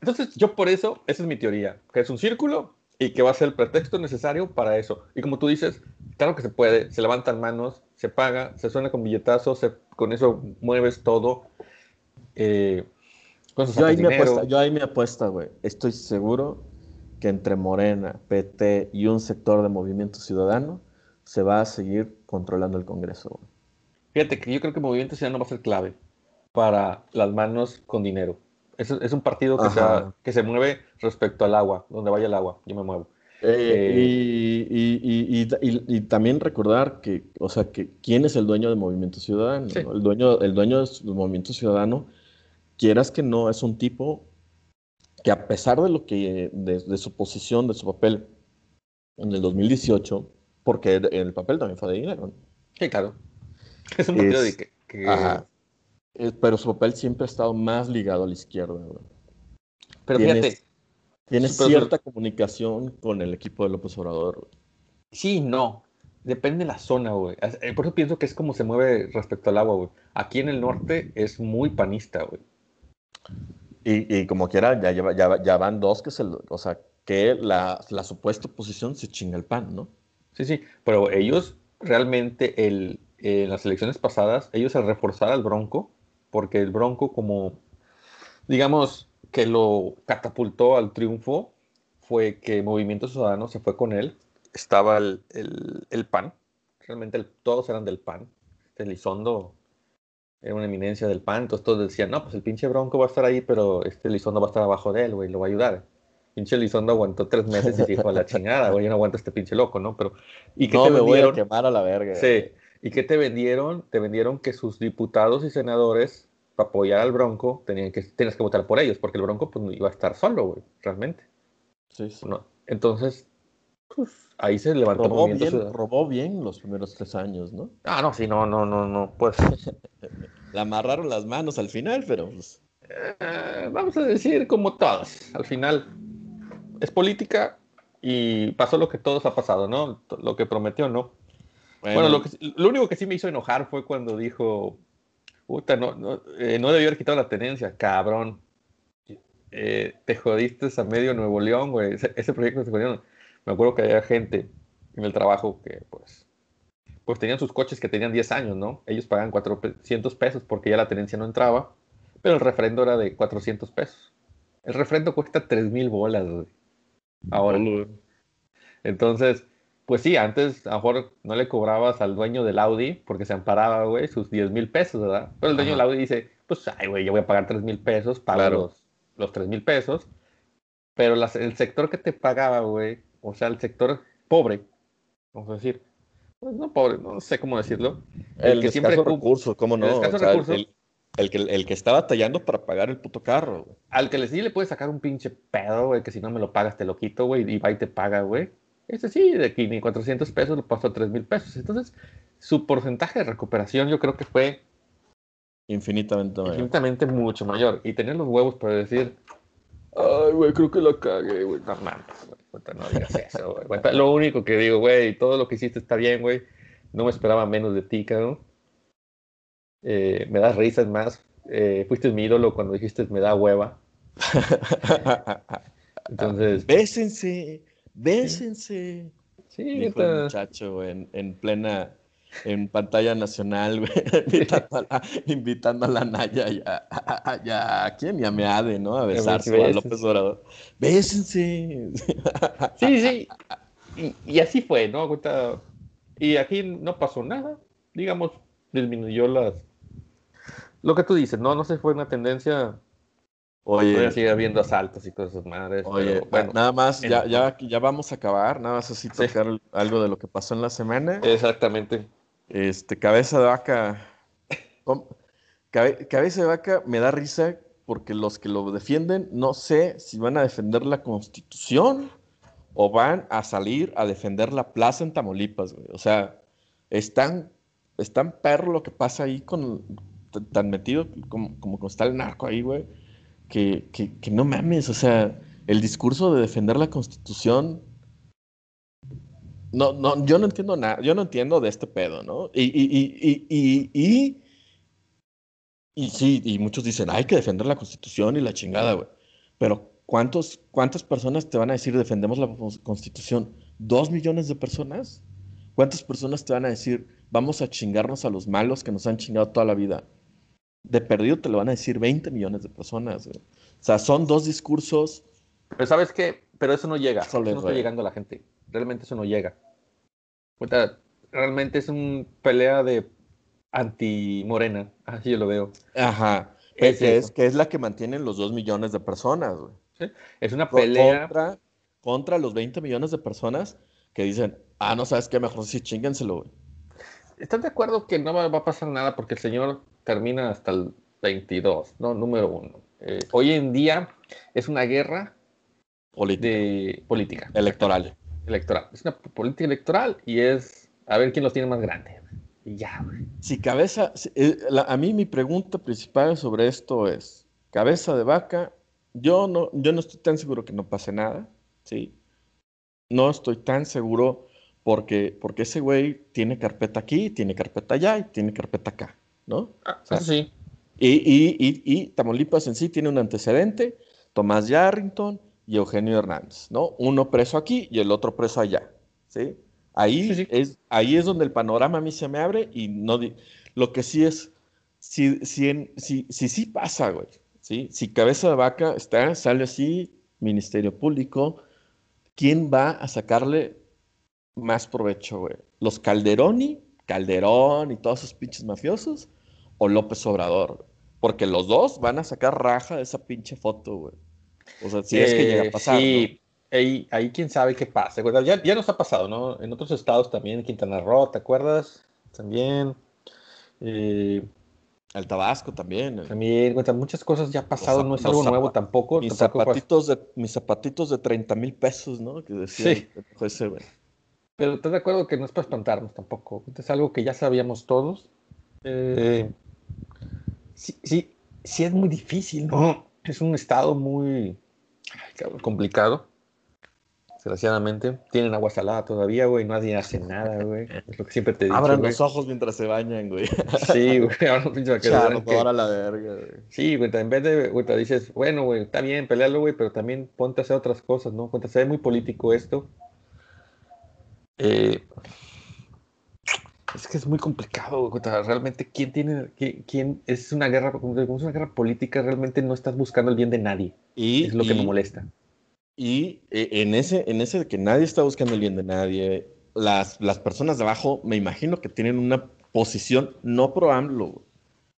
Entonces, yo por eso, esa es mi teoría, que es un círculo y que va a ser el pretexto necesario para eso. Y como tú dices, claro que se puede, se levantan manos, se paga, se suena con billetazos, con eso mueves todo. Eh, yo, ahí me apuesta, yo ahí me apuesta, güey. Estoy seguro que entre Morena, PT y un sector de Movimiento Ciudadano se va a seguir controlando el Congreso. Fíjate que yo creo que Movimiento Ciudadano va a ser clave para las manos con dinero. Es, un partido que se, que se, mueve respecto al agua, donde vaya el agua, yo me muevo. Eh, eh, y, también recordar que, o sea, que quién es el dueño del Movimiento Ciudadano. El, dueño, el dueño del Movimiento Ciudadano, quieras que no, es un tipo que a pesar de lo que, de, su posición, de su papel en el 2018, porque el papel también fue de dinero. Sí, claro. Es un partido de que, eh, pero su papel siempre ha estado más ligado a la izquierda. Pero fíjate. Tiene cierta comunicación con el equipo de López Obrador. Sí, no. Depende de la zona, güey. Eh, por eso pienso que es como se mueve respecto al agua, güey. Aquí en el norte es muy panista, güey. Y, como quiera, ya, ya, ya, van dos que se, o sea, que la, la, supuesta oposición se chinga el pan, ¿no? Sí, sí, pero ellos realmente el, en las elecciones pasadas, ellos al reforzar al Bronco, porque el Bronco como, digamos, que lo catapultó al triunfo, fue que Movimiento Ciudadano se fue con él, estaba el, el, PAN, realmente todos eran del PAN, este Lizondo era una eminencia del PAN, entonces todos decían, no, pues el pinche Bronco va a estar ahí, pero este Lizondo va a estar abajo de él, güey, lo va a ayudar. Pinche Lizondo aguantó tres meses y dijo, a la chingada, güey, yo no aguanto este pinche loco, ¿no? Pero, ¿y que no, te me voy a quemar a la verga. Sí, ¿Y qué te vendieron? Te vendieron que sus diputados y senadores, para apoyar al Bronco, tenían que, tenías que votar por ellos, porque el Bronco pues, iba a estar solo, güey, realmente. Sí, sí. Entonces, pues, ahí se levantó robó bien, robó bien los primeros tres años, ¿no? Ah, no, sí, no, no, no, no, pues. Le amarraron las manos al final, pero pues. Eh, vamos a decir como todas. Al final es política y pasó lo que todos ha pasado, ¿no? Lo que prometió, ¿no? Bueno, lo, lo, único que sí me hizo enojar fue cuando dijo, puta, no, no, eh, no debió haber quitado la tenencia, cabrón. Eh, te jodiste a medio Nuevo León, güey. Ese, proyecto se jodieron. Me acuerdo que había gente en el trabajo que, pues, pues tenían sus coches que tenían 10 años, ¿no? Ellos pagaban 400 pesos porque ya la tenencia no entraba, pero el refrendo era de 400 pesos. El refrendo cuesta 3 mil bolas, güey. Ahora. Entonces, pues sí, antes a lo mejor no le cobrabas al dueño del Audi porque se amparaba, güey, sus 10 mil pesos, ¿verdad? Pero el dueño del Audi dice, pues, ay, güey, yo voy a pagar 3 mil pesos, pago los, los 3 mil pesos. Pero el sector que te pagaba, güey, o sea, el sector pobre, vamos a decir, pues no pobre, no sé cómo decirlo. El, que siempre recursos, ¿cómo no? El, el, que, el que está batallando para pagar el puto carro. Al que le sí le puede sacar un pinche pedo, güey, que si no me lo pagas te lo quito, güey, y va y te paga, güey. Ese sí, de aquí ni 400 pesos lo pasó a 3 mil pesos. Entonces, su porcentaje de recuperación yo creo que fue infinitamente mayor. Infinitamente mucho mayor. Y tener los huevos para decir, ay, güey, creo que lo cagué, güey. No mames, güey. No digas eso, güey. Lo único que digo, güey, todo lo que hiciste está bien, güey. No me esperaba menos de ti, cabrón. Eh, me das risas más. Eh, fuiste mi ídolo cuando dijiste me da hueva. Entonces. Bésense. Bésense. Sí, dijo el muchacho en, en, plena, en pantalla nacional, güey, invitando, a la, invitando a la Naya ya, ya, ¿a quién? Y a Meade, ¿no? A besarse a López Obrador. Bésense. Sí, sí. Y, y, así fue, ¿no? Y aquí no pasó nada. Digamos, disminuyó las... Lo que tú dices, ¿no? No se fue una tendencia Oye, sigue habiendo asaltos y cosas madres. Oye, bueno, nada más, ya, ya, ya vamos a acabar, nada más así tocar algo de lo que pasó en la semana. Exactamente. Este, cabeza de vaca. cabeza de vaca me da risa porque los que lo defienden, no sé si van a defender la constitución o van a salir a defender la plaza en Tamaulipas, güey. O sea, están, están perro lo que pasa ahí con tan metido como, como está el narco ahí, güey que, que, no mames, o sea, el discurso de defender la constitución. No, no, yo no entiendo nada, yo no entiendo de este pedo, ¿no? Y, y, y, y, y, y sí, y muchos dicen, hay que defender la constitución y la chingada, güey. Pero ¿cuántos, ¿cuántas personas te van a decir defendemos la constitución? ¿Dos millones de personas? ¿Cuántas personas te van a decir vamos a chingarnos a los malos que nos han chingado toda la vida? De perdido te lo van a decir 20 millones de personas. O sea, son dos discursos. Pero sabes qué, pero eso no llega. Eso no está llegando a la gente. Realmente eso no llega. Realmente es una pelea de anti-morena. Así yo lo veo. Ajá. Es que, es, que es la que mantienen los 2 millones de personas. Es una pelea. Contra, contra los 20 millones de personas que dicen, ah, no sabes qué, mejor sí chíngenselo, güey. ¿Estás de acuerdo que no va a pasar nada porque el señor termina hasta el 22, ¿no? Número uno. Eh, hoy en día es una guerra política. De, política. Electoral. Electoral. Es una política electoral y es a ver quién los tiene más grandes. Y ya, güey. Si cabeza, eh, a mí mi pregunta principal sobre esto es, cabeza de vaca, yo no, yo no estoy tan seguro que no pase nada, ¿sí? No estoy tan seguro porque, porque ese güey tiene carpeta aquí, tiene carpeta allá y tiene carpeta acá. ¿No? Ah, sí. Y, Tamaulipas en sí tiene un antecedente, Tomás Yarrington y Eugenio Hernández, ¿no? Uno preso aquí y el otro preso allá, ¿sí? Ahí, Es, ahí es donde el panorama a mí se me abre y no... Lo que sí es, si sí si, si, si, pasa, güey, ¿sí? Si Cabeza de Vaca está, sale así, Ministerio Público, ¿quién va a sacarle más provecho, güey? ¿Los Calderoni? Calderón y todos esos pinches mafiosos o López Obrador. Porque los dos van a sacar raja de esa pinche foto, güey. O sea, si es que llega a pasar. Sí, ahí, quién sabe qué pasa. Ya, ya nos ha pasado, ¿no? En otros estados también, Quintana Roo, ¿te acuerdas? También. Eh, El Tabasco también. También, muchas cosas ya han pasado, no es algo nuevo tampoco. Mis, zapatitos de, mis zapatitos de 30 mil pesos, ¿no? Que decía sí. Pero estás de acuerdo que no es para espantarnos tampoco. Es algo que ya sabíamos todos. Eh, sí, sí, sí es muy difícil, ¿no? Es un estado muy complicado desgraciadamente. Tienen agua salada todavía, güey, nadie hace nada, güey. Es lo que siempre te digo. Abran los ojos mientras se bañan, güey. Sí, güey, ahora no pinche que ahora la verga, güey. Sí, güey, en vez de, güey, te dices, bueno, güey, está bien, pelearlo, güey, pero también ponte a hacer otras cosas, ¿no? Cuenta, se ve muy político esto. Eh, es que es muy complicado. Realmente, ¿quién tiene, quién, es una guerra, como es una guerra política, realmente no estás buscando el bien de nadie. Y, es lo que me molesta. Y eh, en ese, en ese de que nadie está buscando el bien de nadie, las, las personas de abajo, me imagino que tienen una posición no pro AMLO,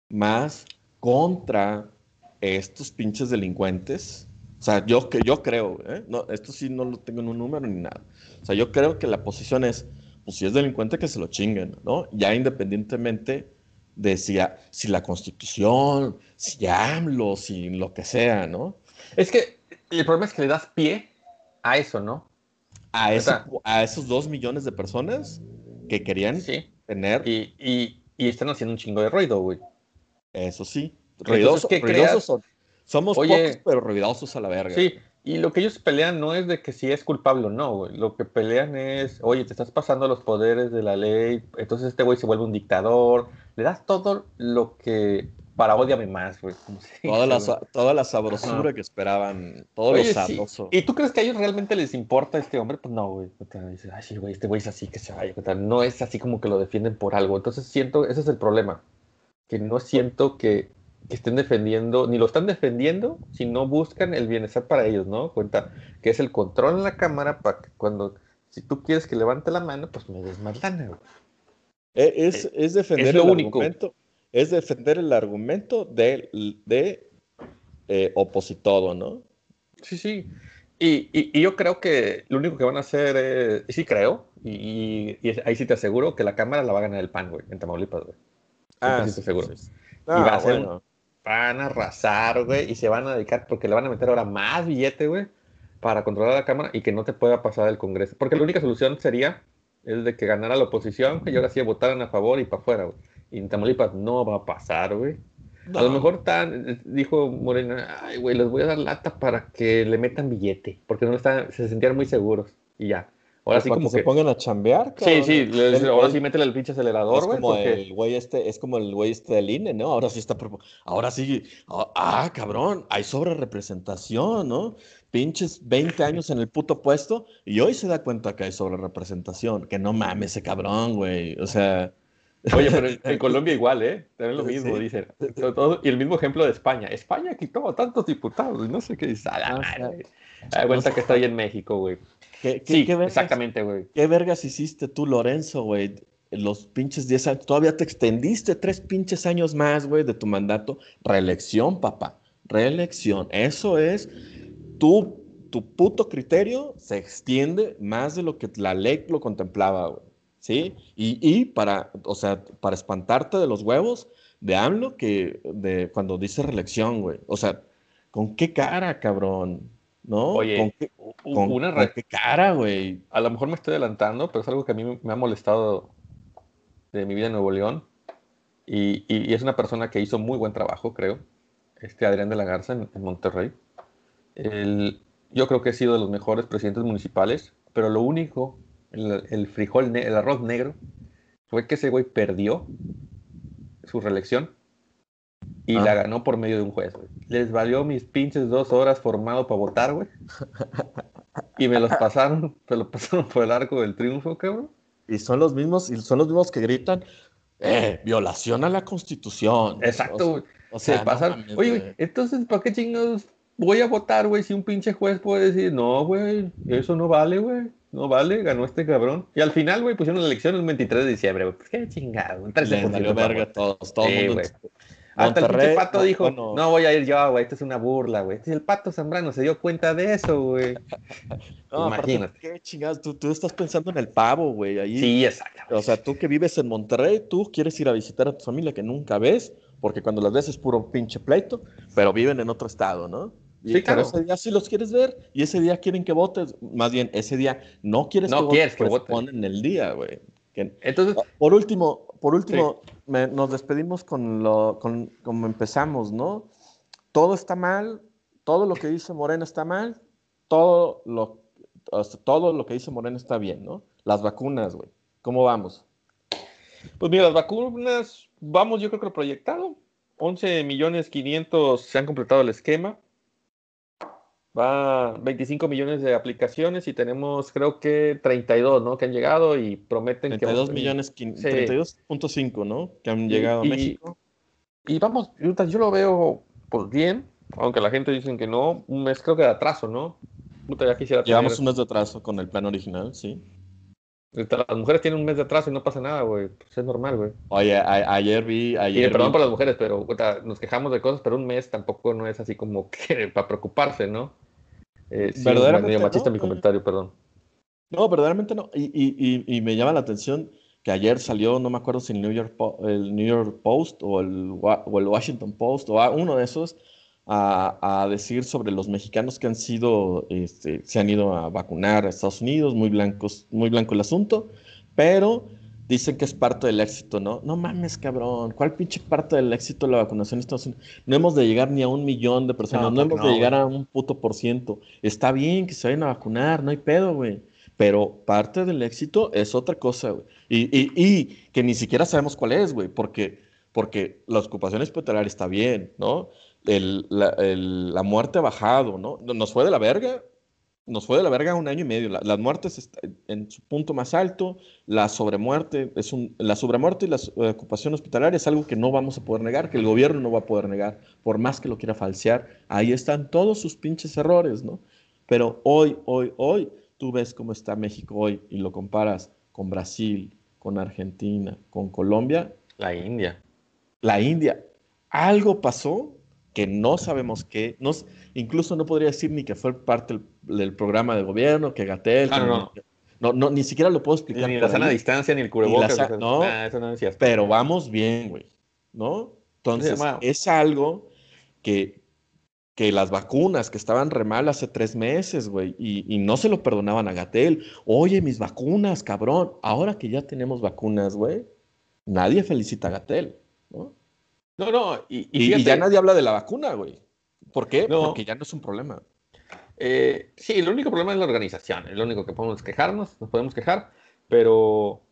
más contra estos pinches delincuentes. O sea, yo, que yo creo, ¿eh? no, esto sí no lo tengo en un número ni nada. O sea, yo creo que la posición es, pues si es delincuente que se lo chinguen, ¿no? Ya independientemente de si, si la constitución, si AMLO, si lo que sea, ¿no? Es que el problema es que le das pie a eso, ¿no? A, a esos dos millones de personas que querían tener. Y, están haciendo un chingo de ruido, güey. Eso sí. Ruidosos, ruidosos son. Somos pocos, pero ruidosos a la verga. Sí, y lo que ellos pelean no es de que si es culpable o no, güey. Lo que pelean es, oye, te estás pasando los poderes de la ley, entonces este güey se vuelve un dictador. Le das todo lo que para odiame más, güey. Toda la, toda la sabrosura que esperaban, todo lo sabroso. ¿Y tú crees que a ellos realmente les importa este hombre? Pues no, güey. Ay, sí, güey, este güey es así, que se vaya. No es así como que lo defienden por algo. Entonces siento, ese es el problema. Que no siento que, que estén defendiendo, ni lo están defendiendo, sino buscan el bienestar para ellos, ¿no? Cuenta que es el control en la cámara para que cuando, si tú quieres que levante la mano, pues me des más lana, güey. E, es, es, defender es lo el único. argumento es defender el argumento de, de eh, ¿no? Sí, sí. Y, yo creo que lo único que van a hacer es, sí creo, y, ahí sí te aseguro que la Cámara la va a ganar el PAN, güey, en Tamaulipas, güey. Ah, sí, te aseguro. y va a ah, ser, van a arrasar, güey, y se van a dedicar, porque le van a meter ahora más billete, güey, para controlar la Cámara y que no te pueda pasar el Congreso. Porque la única solución sería el de que ganara la oposición, y ahora sí votaran a favor y para afuera, güey. Y en Tamaulipas no va a pasar, güey. A lo mejor tan, dijo Morena, ay, güey, les voy a dar lata para que le metan billete, porque no están, se sentían muy seguros y ya. Ahora sí como que se pongan a chambear. Sí, sí, ahora sí métele el pinche acelerador, güey. Es como el güey este, es como el güey este del INE, ¿no? Ahora sí está, ahora sí, ah, ah, cabrón, hay sobre representación, ¿no? Pinches 20 años en el puto puesto y hoy se da cuenta que hay sobre representación, que no mames ese cabrón, güey, o sea... Oye, pero en Colombia igual, ¿eh? También lo mismo, dicen. y el mismo ejemplo de España. España quitó a tantos diputados y no sé qué dice. Ah, da cuenta que estoy en México, güey. sí, exactamente, güey. ¿Qué vergas hiciste tú, Lorenzo, güey? Los pinches 10 años. Todavía te extendiste tres pinches años más, güey, de tu mandato. Reelección, papá. Reelección. Eso es tu, tu puto criterio se extiende más de lo que la ley lo contemplaba, güey. ¿Sí? Y, para, o sea, para espantarte de los huevos de AMLO que de cuando dice reelección, güey. O sea, ¿con qué cara, cabrón? ¿No? Oye, ¿con qué, cara, güey? A lo mejor me estoy adelantando, pero es algo que a mí me ha molestado de mi vida en Nuevo León. Y, es una persona que hizo muy buen trabajo, creo. Este Adrián de la Garza en, Monterrey. yo creo que ha sido de los mejores presidentes municipales, pero lo único el, frijol, el arroz negro, fue que ese güey perdió su reelección y la ah. ganó por medio de un juez, güey. Les valió mis pinches dos horas formado para votar, güey. Y me los pasaron, me lo pasaron por el arco del triunfo, cabrón. Y son los mismos, y son los mismos que gritan, eh, violación a la constitución. Exacto, güey. O sea, pasaron. Oye, entonces, ¿para qué chingados voy a votar, güey? Si un pinche juez puede decir, no, güey, eso no vale, güey no vale, ganó este cabrón. Y al final, güey, pusieron la elección el 23 de diciembre, güey. Pues qué chingado. Un 13 Le verga todos, todo sí, mundo. Hasta el pato dijo, no, voy a ir yo, güey, esto es una burla, güey. El pato Zambrano se dio cuenta de eso, güey. no, Imagínate. Qué chingados, tú, tú, estás pensando en el pavo, güey. Ahí, sí, exacto. O sea, tú que vives en Monterrey, tú quieres ir a visitar a tu familia que nunca ves, porque cuando las ves es puro pinche pleito, pero viven en otro estado, ¿no? Sí, claro. Ese día sí los quieres ver y ese día quieren que votes. Más bien, ese día no quieres No que quieres votes, que pues voten. ponen el día, güey. Entonces, Por último, por último, me- nos despedimos con lo, con como empezamos, ¿no? Todo está mal, todo lo que dice Morena está mal, todo lo, todo lo que dice Morena está bien, ¿no? Las vacunas, güey. ¿Cómo vamos? pues mira, las vacunas, vamos yo creo que lo proyectado. 11 millones 500 se han completado el esquema. Va 25 millones de aplicaciones y tenemos creo que 32, ¿no? Que han llegado y prometen que... 32 millones, quin- Sí. 32.5, ¿no? Que han Y- llegado a México. Y vamos, yo lo veo pues bien, aunque la gente dicen que no, un mes creo que de atraso, ¿no? Puta, ya quisiera Llevamos tener- un mes de atraso con el plan original, sí. Las mujeres tienen un mes de atraso y no pasa nada, güey. Pues es normal, güey. Oye, a- ayer vi, Y ayer perdón vi- por las mujeres, pero nos quejamos de cosas, pero un mes tampoco no es así como que para preocuparse, ¿no? Eh, sí, Verdaderamente medio machista no, mi comentario, perdón. No, verdaderamente no. Y, y, y, y me llama la atención que ayer salió, no me acuerdo si el New York, Po- el New York Post o el, Wa- o el Washington Post o uno de esos a, a decir sobre los mexicanos que han sido, este, se han ido a vacunar a Estados Unidos, muy blancos, muy blanco el asunto, pero dicen que es parte del éxito, ¿no? No mames, cabrón, ¿cuál pinche parte del éxito de la vacunación en Estados Unidos? No hemos de llegar ni a un millón de personas, No, hemos no, de llegar güey. a un puto por ciento. Está bien que se vayan a vacunar, no hay pedo, güey. Pero parte del éxito es otra cosa, güey. Y, y, y que ni siquiera sabemos cuál es, güey, porque, porque la ocupación hospitalaria está bien, ¿no? El- la, el- la muerte ha bajado, ¿no? Nos fue de la verga, nos fue de la verga un año y medio. La- las muertes en su punto más alto, la sobremuerte, es un, la sobremuerte y la ocupación hospitalaria es algo que no vamos a poder negar, que el gobierno no va a poder negar, por más que lo quiera falsear. Ahí están todos sus pinches errores, ¿no? Pero hoy, hoy, hoy, tú ves cómo está México hoy y lo comparas con Brasil, con Argentina, con Colombia, La India. la India. Algo pasó que no sabemos qué, no, incluso no podría decir ni que fue parte del, del programa de gobierno, que Gatel, no, no, no, ni siquiera lo puedo explicar. Ni la sana ahí, distancia, ni el cubrebocas. no. nah, eso no es cierto. pero vamos bien, güey, ¿no? Entonces, Sí, es algo que, que las vacunas que estaban re mal hace tres meses, güey, y, y no se lo perdonaban a Gatel. Oye, mis vacunas, cabrón. Ahora que ya tenemos vacunas, güey, nadie felicita a Gatel, ¿no? No, no, y, y Y, y fíjate, ya nadie habla de la vacuna, güey. ¿Por qué? No. Porque ya no es un problema. eh, sí, el único problema es la organización. Es lo único que podemos quejarnos, nos podemos quejar, pero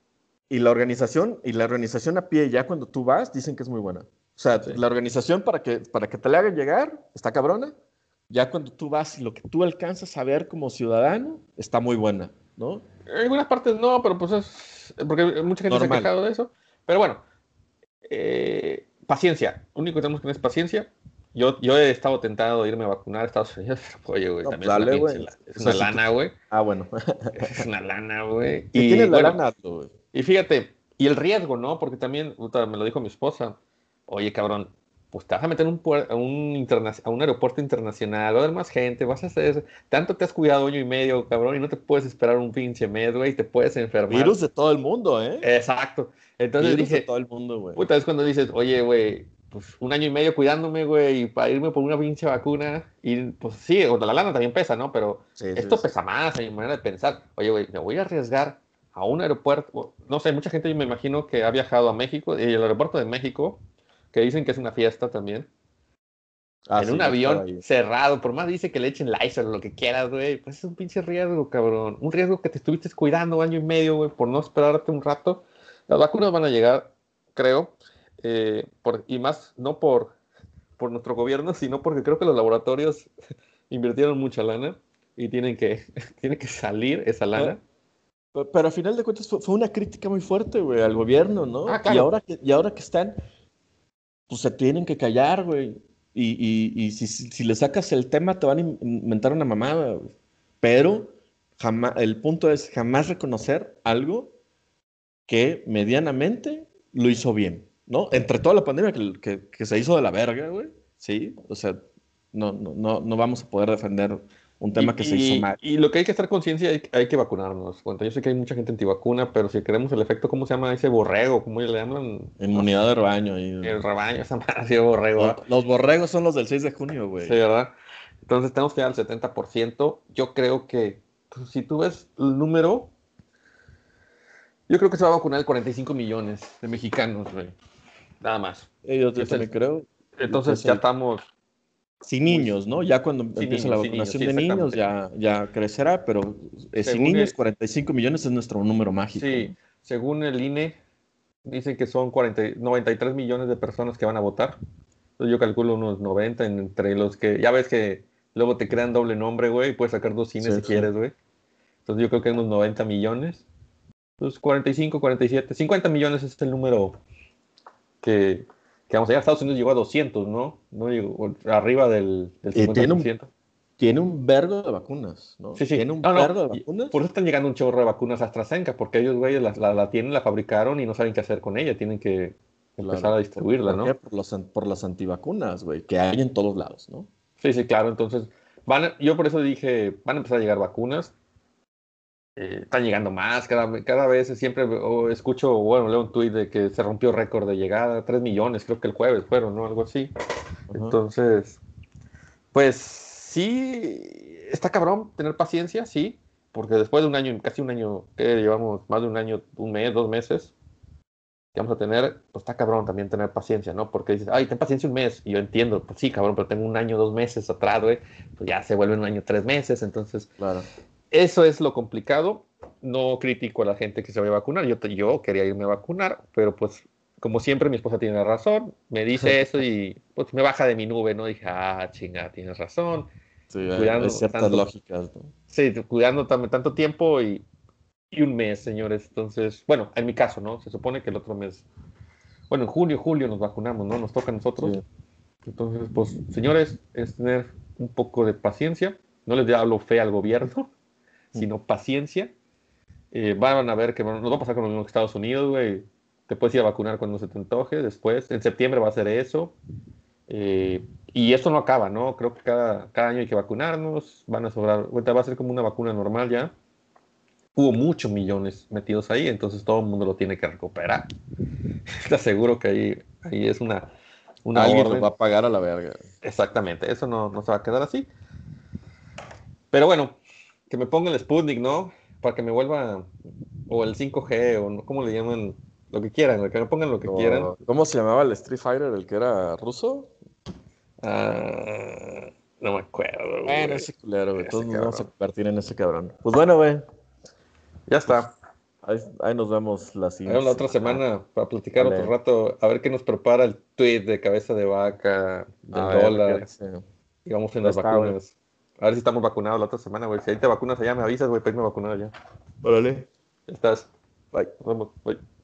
Y la organización, y la organización a pie, ya cuando tú vas, dicen que es muy buena. O sea, Sí. la organización para que, para que te la hagan llegar, está cabrona. Ya cuando tú vas y lo que tú alcanzas a ver como ciudadano, está muy buena, ¿no? En algunas partes no, pero pues es. Porque mucha gente se Normal. ha quejado de eso. Pero bueno, eh, paciencia. Lo único que tenemos que tener es paciencia. Yo, yo he estado tentado de irme a vacunar a Estados Unidos. pero, Oye, güey, No, también dale, es una, güey. pinche la- es O una sea, si tú- lana, güey. Ah, bueno. Es una lana, güey. Y, tienes la bueno, lana, hazlo, güey. y fíjate, y el riesgo, ¿no? Porque también, puta, me lo dijo mi esposa. Oye, cabrón, pues te vas a meter un a un, a un aeropuerto internacional, va a haber más gente, vas a hacer. Tanto te has cuidado año y medio, cabrón, y no te puedes esperar un pinche mes, güey, te puedes enfermar. Virus de todo el mundo, ¿eh? Exacto. Entonces Virus de dije, todo el mundo, güey. puta, es cuando dices, oye, güey, pues un año y medio cuidándome, güey, y para irme por una pinche vacuna. Y pues sí, o la lana también pesa, ¿no? Pero Sí, sí, esto sí. pesa más, a mi manera de pensar. Oye, güey, me voy a arriesgar a un aeropuerto. No sé, mucha gente yo me imagino que ha viajado a México y el aeropuerto de México, que dicen que es una fiesta también. Ah, en sí, un avión cerrado, por más dice que le echen Lysol o lo que quieras, güey, pues es un pinche riesgo, cabrón. Un riesgo que te estuviste cuidando año y medio, güey, por no esperarte un rato. Las vacunas van a llegar, creo, eh, por, y más no por, por nuestro gobierno, sino porque creo que los laboratorios invirtieron mucha lana y tienen que, tiene que salir esa lana. Pe- Pero a final de cuentas fue, fue una crítica muy fuerte, güey, al gobierno, ¿no? Ah, claro. Y ahora que, y ahora que están, pues se tienen que callar, güey. Y, y, y si, si, le sacas el tema, te van a in- inventar una mamada, güey. Pero jamás, el punto es jamás reconocer algo que medianamente lo hizo bien, ¿no? Entre toda la pandemia que, que, que se hizo de la verga, güey. Sí, o sea, no, no, no, no vamos a poder defender un tema que se hizo mal. Y lo que hay que estar conciencia, hay, hay que vacunarnos. Bueno, yo sé que hay mucha gente antivacuna, pero si queremos el efecto, ¿cómo se llama ese borrego? ¿Cómo le llaman? Inmunidad de rebaño. El rebaño, esa madre borrego. Los, los, borregos son los del 6 de junio, güey. Sí, ¿verdad? Entonces tenemos que ir al 70%. Yo creo que pues, si tú ves el número, yo creo que se va a vacunar el 45 millones de mexicanos, güey. Nada más. yo también creo. Entonces ya estamos sin niños, ¿no? Ya cuando empieza la vacunación de niños ya, ya crecerá, pero eh, sin niños, 45 millones es nuestro número mágico. Sí, según el INE, dicen que son 40, 93 millones de personas que van a votar. Entonces yo calculo unos 90 entre los que, ya ves que luego te crean doble nombre, güey, y puedes sacar dos cines si quieres, güey. Entonces yo creo que hay unos 90 millones. Entonces 45, 47, 50 millones es el número que, que vamos allá, Estados Unidos llegó a 200, ¿no? ¿No? Llegó arriba del, del 50%. Tiene un, tiene un vergo de vacunas, ¿no? Sí, sí. Tiene un vergo de vacunas. Por eso están llegando un chorro de vacunas AstraZeneca, porque ellos, güey, la, la, tienen, la fabricaron y no saben qué hacer con ella. Tienen que empezar a distribuirla, ¿no? Por, los, por las antivacunas, güey, que hay en todos lados, ¿no? Sí, sí, claro. Entonces, van yo por eso dije, van a empezar a llegar vacunas. Eh, están llegando más, cada, cada vez siempre escucho, bueno, leo un tuit de que se rompió récord de llegada, 3 millones, creo que el jueves fueron, ¿no? Algo así. Entonces, pues sí, está cabrón tener paciencia, sí, porque después de un año, casi un año, que llevamos más de un año, un mes, dos meses, que vamos a tener, pues está cabrón también tener paciencia, ¿no? Porque dices, ay, ten paciencia un mes, y yo entiendo, pues sí, cabrón, pero tengo un año, dos meses atrás, güey, pues ya se vuelve un año, tres meses, entonces... Claro eso es lo complicado. No critico a la gente que se vaya a vacunar. Yo, yo quería irme a vacunar, pero pues como siempre mi esposa tiene razón. Me dice eso y pues me baja de mi nube, ¿no? Dije, ah, chinga, tienes razón. Sí, cuidando hay ciertas tanto, lógicas. ¿no? Sí, cuidando tanto tiempo y, y, un mes, señores. Entonces, bueno, en mi caso, ¿no? Se supone que el otro mes, bueno, en junio, julio nos vacunamos, ¿no? Nos toca a nosotros. Sí. Entonces, pues, señores, es tener un poco de paciencia. No les hablo fe al gobierno sino paciencia. Eh, van a ver que nos va a pasar con lo mismo que Estados Unidos, güey. Te puedes ir a vacunar cuando se te antoje. Después, en septiembre va a ser eso. Eh, y esto no acaba, ¿no? Creo que cada, cada año hay que vacunarnos. Van a sobrar. Va a ser como una vacuna normal ya. Hubo muchos millones metidos ahí, entonces todo el mundo lo tiene que recuperar. Te aseguro que ahí, ahí es una. una Alguien nos va a pagar a la verga. Exactamente, eso no, no se va a quedar así. Pero bueno, que me ponga el Sputnik, ¿no? Para que me vuelva, o el 5G, o ¿cómo le llaman? Lo que quieran, que me pongan lo que quieran. ¿Cómo se llamaba el Street Fighter, el que era ruso? Ah, no me acuerdo. Bueno, ese culero, güey. Todos nos vamos a convertir en ese cabrón. Pues bueno, güey. Ya está. Ahí, nos vemos la siguiente. la otra semana para platicar otro rato. A ver qué nos prepara el tweet de cabeza de vaca, del dólar. y vamos en las vacunas. A ver si estamos vacunados la otra semana, güey. Si ahí te vacunas allá, me avisas, güey, para irme a vacunar allá. Órale. Ya estás. Bye. Nos vemos. Bye.